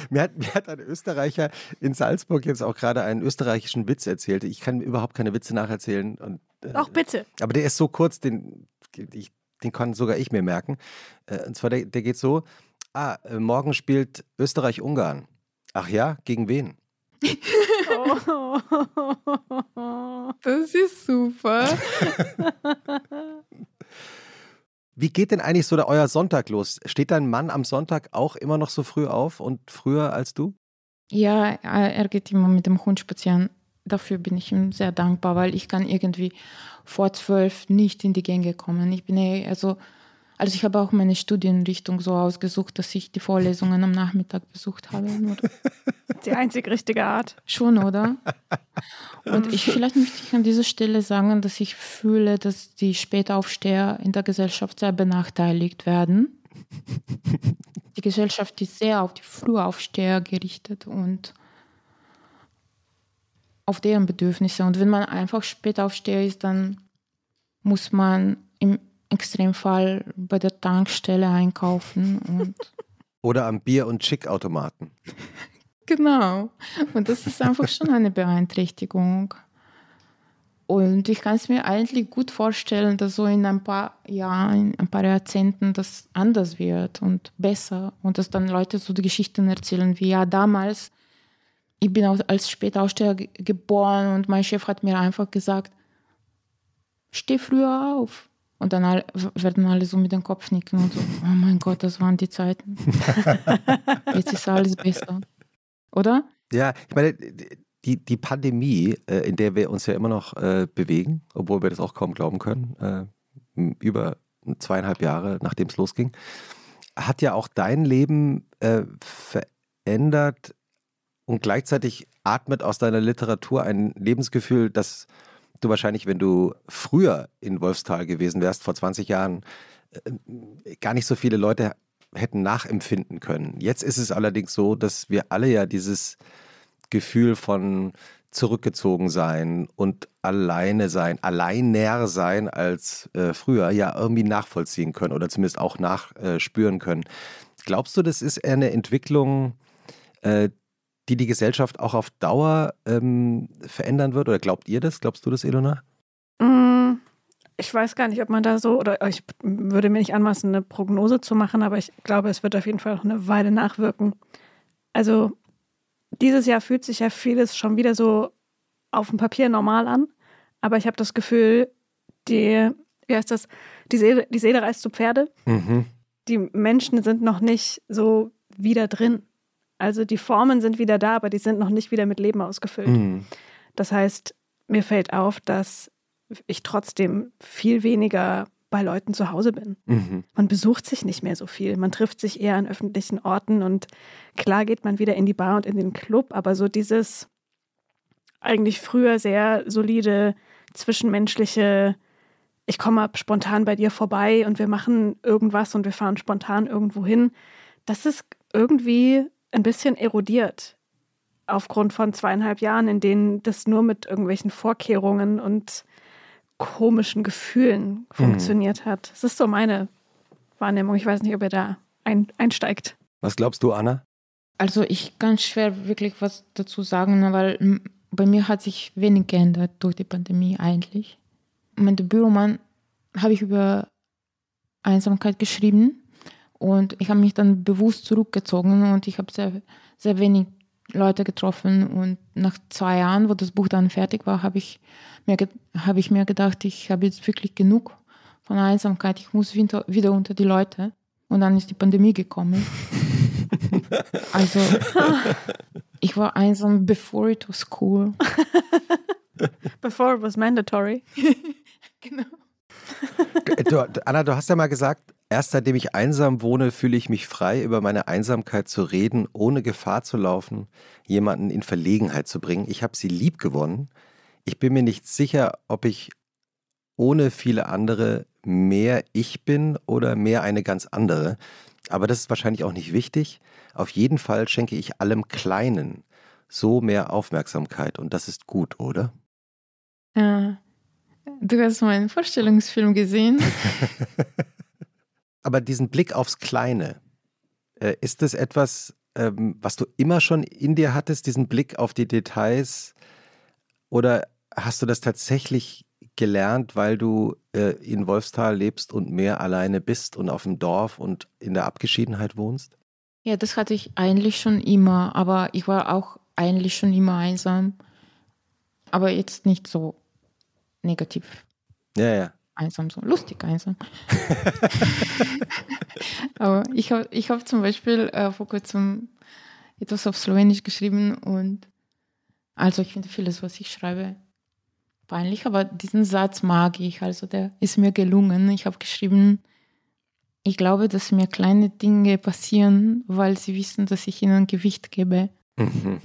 mir, hat, mir hat ein Österreicher in Salzburg jetzt auch gerade einen österreichischen Witz erzählt. Ich kann überhaupt keine Witze nacherzählen. Und, äh, Ach, bitte. Aber der ist so kurz, den, ich, den kann sogar ich mir merken. Äh, und zwar, der, der geht so: Ah, äh, morgen spielt Österreich-Ungarn. Ach ja, gegen wen? das ist super. Wie geht denn eigentlich so der, euer Sonntag los? Steht dein Mann am Sonntag auch immer noch so früh auf und früher als du? Ja, er geht immer mit dem Hund spazieren. Dafür bin ich ihm sehr dankbar, weil ich kann irgendwie vor zwölf nicht in die Gänge kommen. Ich bin eh, also also ich habe auch meine Studienrichtung so ausgesucht, dass ich die Vorlesungen am Nachmittag besucht habe. Die einzig richtige Art. Schon, oder? Und ich, vielleicht möchte ich an dieser Stelle sagen, dass ich fühle, dass die Spätaufsteher in der Gesellschaft sehr benachteiligt werden. Die Gesellschaft ist sehr auf die Frühaufsteher gerichtet und auf deren Bedürfnisse. Und wenn man einfach Spätaufsteher ist, dann muss man im Extremfall bei der Tankstelle einkaufen und oder am Bier- und Schickautomaten. genau. Und das ist einfach schon eine Beeinträchtigung. Und ich kann es mir eigentlich gut vorstellen, dass so in ein paar Jahren, in ein paar Jahrzehnten das anders wird und besser. Und dass dann Leute so die Geschichten erzählen, wie ja damals, ich bin als Spätaussteher geboren und mein Chef hat mir einfach gesagt, steh früher auf. Und dann alle, werden alle so mit dem Kopf nicken und so, oh mein Gott, das waren die Zeiten. Jetzt ist alles besser. Oder? Ja, ich meine, die, die Pandemie, äh, in der wir uns ja immer noch äh, bewegen, obwohl wir das auch kaum glauben können, äh, über zweieinhalb Jahre nachdem es losging, hat ja auch dein Leben verändert und gleichzeitig atmet aus deiner Literatur ein Lebensgefühl, das du wahrscheinlich, wenn du früher in Wolfstal gewesen wärst, vor 20 Jahren, äh, gar nicht so viele Leute hätten nachempfinden können. Jetzt ist es allerdings so, dass wir alle ja dieses Gefühl von zurückgezogen sein und alleine sein, alleiner sein als äh, früher, ja irgendwie nachvollziehen können oder zumindest auch nachspüren äh, können. Glaubst du, das ist eine Entwicklung, äh, die die Gesellschaft auch auf Dauer ähm, verändern wird? Oder glaubt ihr das? Glaubst du das, Elona? Mm, ich weiß gar nicht, ob man da so, oder ich würde mir nicht anmaßen, eine Prognose zu machen, aber ich glaube, es wird auf jeden Fall noch eine Weile nachwirken. Also dieses Jahr fühlt sich ja vieles schon wieder so auf dem Papier normal an, aber ich habe das Gefühl, die, wie heißt das, die Seele, die Seele reißt zu Pferde. Mhm. Die Menschen sind noch nicht so wieder drin. Also die Formen sind wieder da, aber die sind noch nicht wieder mit Leben ausgefüllt. Mhm. Das heißt, mir fällt auf, dass ich trotzdem viel weniger bei Leuten zu Hause bin. Mhm. Man besucht sich nicht mehr so viel. Man trifft sich eher an öffentlichen Orten und klar geht man wieder in die Bar und in den Club, aber so dieses eigentlich früher sehr solide zwischenmenschliche, ich komme spontan bei dir vorbei und wir machen irgendwas und wir fahren spontan irgendwo hin, das ist irgendwie ein bisschen erodiert aufgrund von zweieinhalb Jahren, in denen das nur mit irgendwelchen Vorkehrungen und komischen Gefühlen mhm. funktioniert mhm. hat. Das ist so meine Wahrnehmung. Ich weiß nicht, ob ihr da ein, einsteigt. Was glaubst du, Anna? Also ich kann schwer wirklich was dazu sagen, ne, weil bei mir hat sich wenig geändert durch die Pandemie eigentlich. Mein Büromann habe ich über Einsamkeit geschrieben und ich habe mich dann bewusst zurückgezogen und ich habe sehr, sehr wenig Leute getroffen. Und nach zwei Jahren, wo das Buch dann fertig war, habe ich, mir, hab ich mir gedacht, ich habe jetzt wirklich genug von Einsamkeit. Ich muss wieder, wieder unter die Leute. Und dann ist die Pandemie gekommen. also, ich war einsam before it was cool. before it was mandatory. genau. Du, Anna, du hast ja mal gesagt, Erst seitdem ich einsam wohne, fühle ich mich frei, über meine Einsamkeit zu reden, ohne Gefahr zu laufen, jemanden in Verlegenheit zu bringen. Ich habe sie lieb gewonnen. Ich bin mir nicht sicher, ob ich ohne viele andere mehr ich bin oder mehr eine ganz andere. Aber das ist wahrscheinlich auch nicht wichtig. Auf jeden Fall schenke ich allem Kleinen so mehr Aufmerksamkeit und das ist gut, oder? Ja. Du hast meinen Vorstellungsfilm gesehen. Aber diesen Blick aufs Kleine, äh, ist das etwas, ähm, was du immer schon in dir hattest, diesen Blick auf die Details? Oder hast du das tatsächlich gelernt, weil du äh, in Wolfstal lebst und mehr alleine bist und auf dem Dorf und in der Abgeschiedenheit wohnst? Ja, das hatte ich eigentlich schon immer, aber ich war auch eigentlich schon immer einsam, aber jetzt nicht so negativ. Ja, ja einsam, so lustig einsam. Aber ich habe ich hab zum Beispiel äh, vor kurzem etwas auf Slowenisch geschrieben und also ich finde vieles, was ich schreibe, peinlich, aber diesen Satz mag ich. Also der ist mir gelungen. Ich habe geschrieben, ich glaube, dass mir kleine Dinge passieren, weil sie wissen, dass ich ihnen Gewicht gebe. Mhm.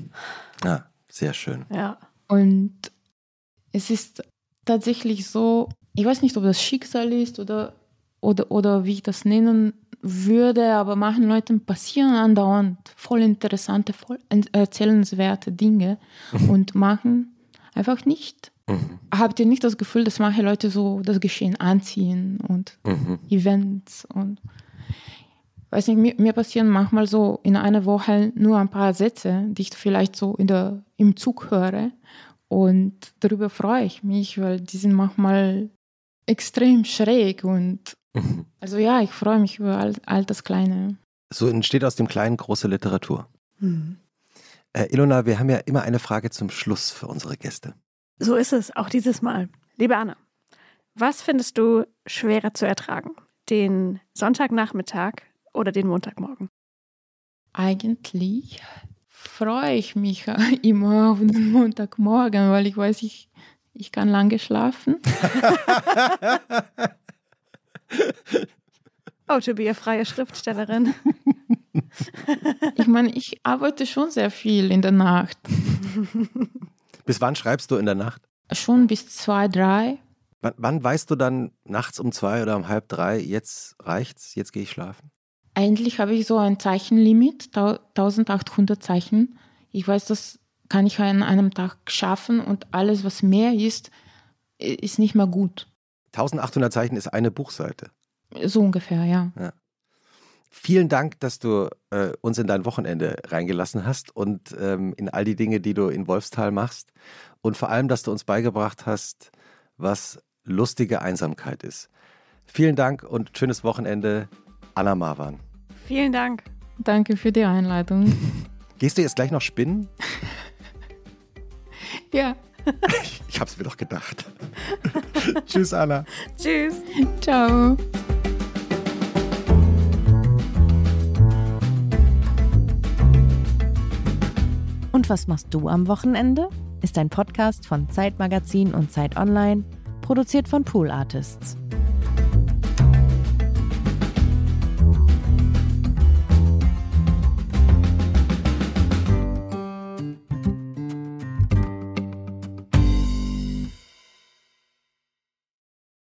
Ja, sehr schön. Ja. Und es ist tatsächlich so, ich weiß nicht, ob das Schicksal ist oder, oder, oder wie ich das nennen würde, aber manchen Leuten passieren andauernd voll interessante, voll erzählenswerte Dinge mhm. und machen einfach nicht. Mhm. Habt ihr nicht das Gefühl, dass manche Leute so das Geschehen anziehen und mhm. Events und weiß nicht, mir, mir, passieren manchmal so in einer Woche nur ein paar Sätze, die ich vielleicht so in der, im Zug höre Und darüber freue ich mich, weil die sind manchmal extrem schräg und mhm. also ja, ich freue mich über all, all das Kleine. So entsteht aus dem Kleinen große Literatur. Mhm. Äh, Ilona, wir haben ja immer eine Frage zum Schluss für unsere Gäste. So ist es, auch dieses Mal. Liebe Anna, was findest du schwerer zu ertragen? Den Sonntagnachmittag oder den Montagmorgen? Eigentlich freue ich mich immer auf den Montagmorgen, weil ich weiß, ich, ich kann lange schlafen. oh, to be a freie Schriftstellerin. ich meine, ich arbeite schon sehr viel in der Nacht. Bis wann schreibst du in der Nacht? Schon bis zwei, drei. Wann, wann weißt du dann nachts um zwei oder um halb drei, jetzt reicht's, jetzt gehe ich schlafen? Eigentlich habe ich so ein Zeichenlimit, 1800 Zeichen. Ich weiß, das kann ich an einem Tag schaffen und alles, was mehr ist, ist nicht mehr gut. 1800 Zeichen ist eine Buchseite. So ungefähr, ja. ja. Vielen Dank, dass du äh, uns in dein Wochenende reingelassen hast und ähm, in all die Dinge, die du in Wolfstal machst. Und vor allem, dass du uns beigebracht hast, was lustige Einsamkeit ist. Vielen Dank und schönes Wochenende. Anna Marwan. Vielen Dank. Danke für die Einleitung. Gehst du jetzt gleich noch spinnen? ja. Ich hab's mir doch gedacht. Tschüss, Anna. Tschüss. Ciao. Und was machst du am Wochenende? Ist ein Podcast von Zeitmagazin und Zeit Online, produziert von Pool Artists.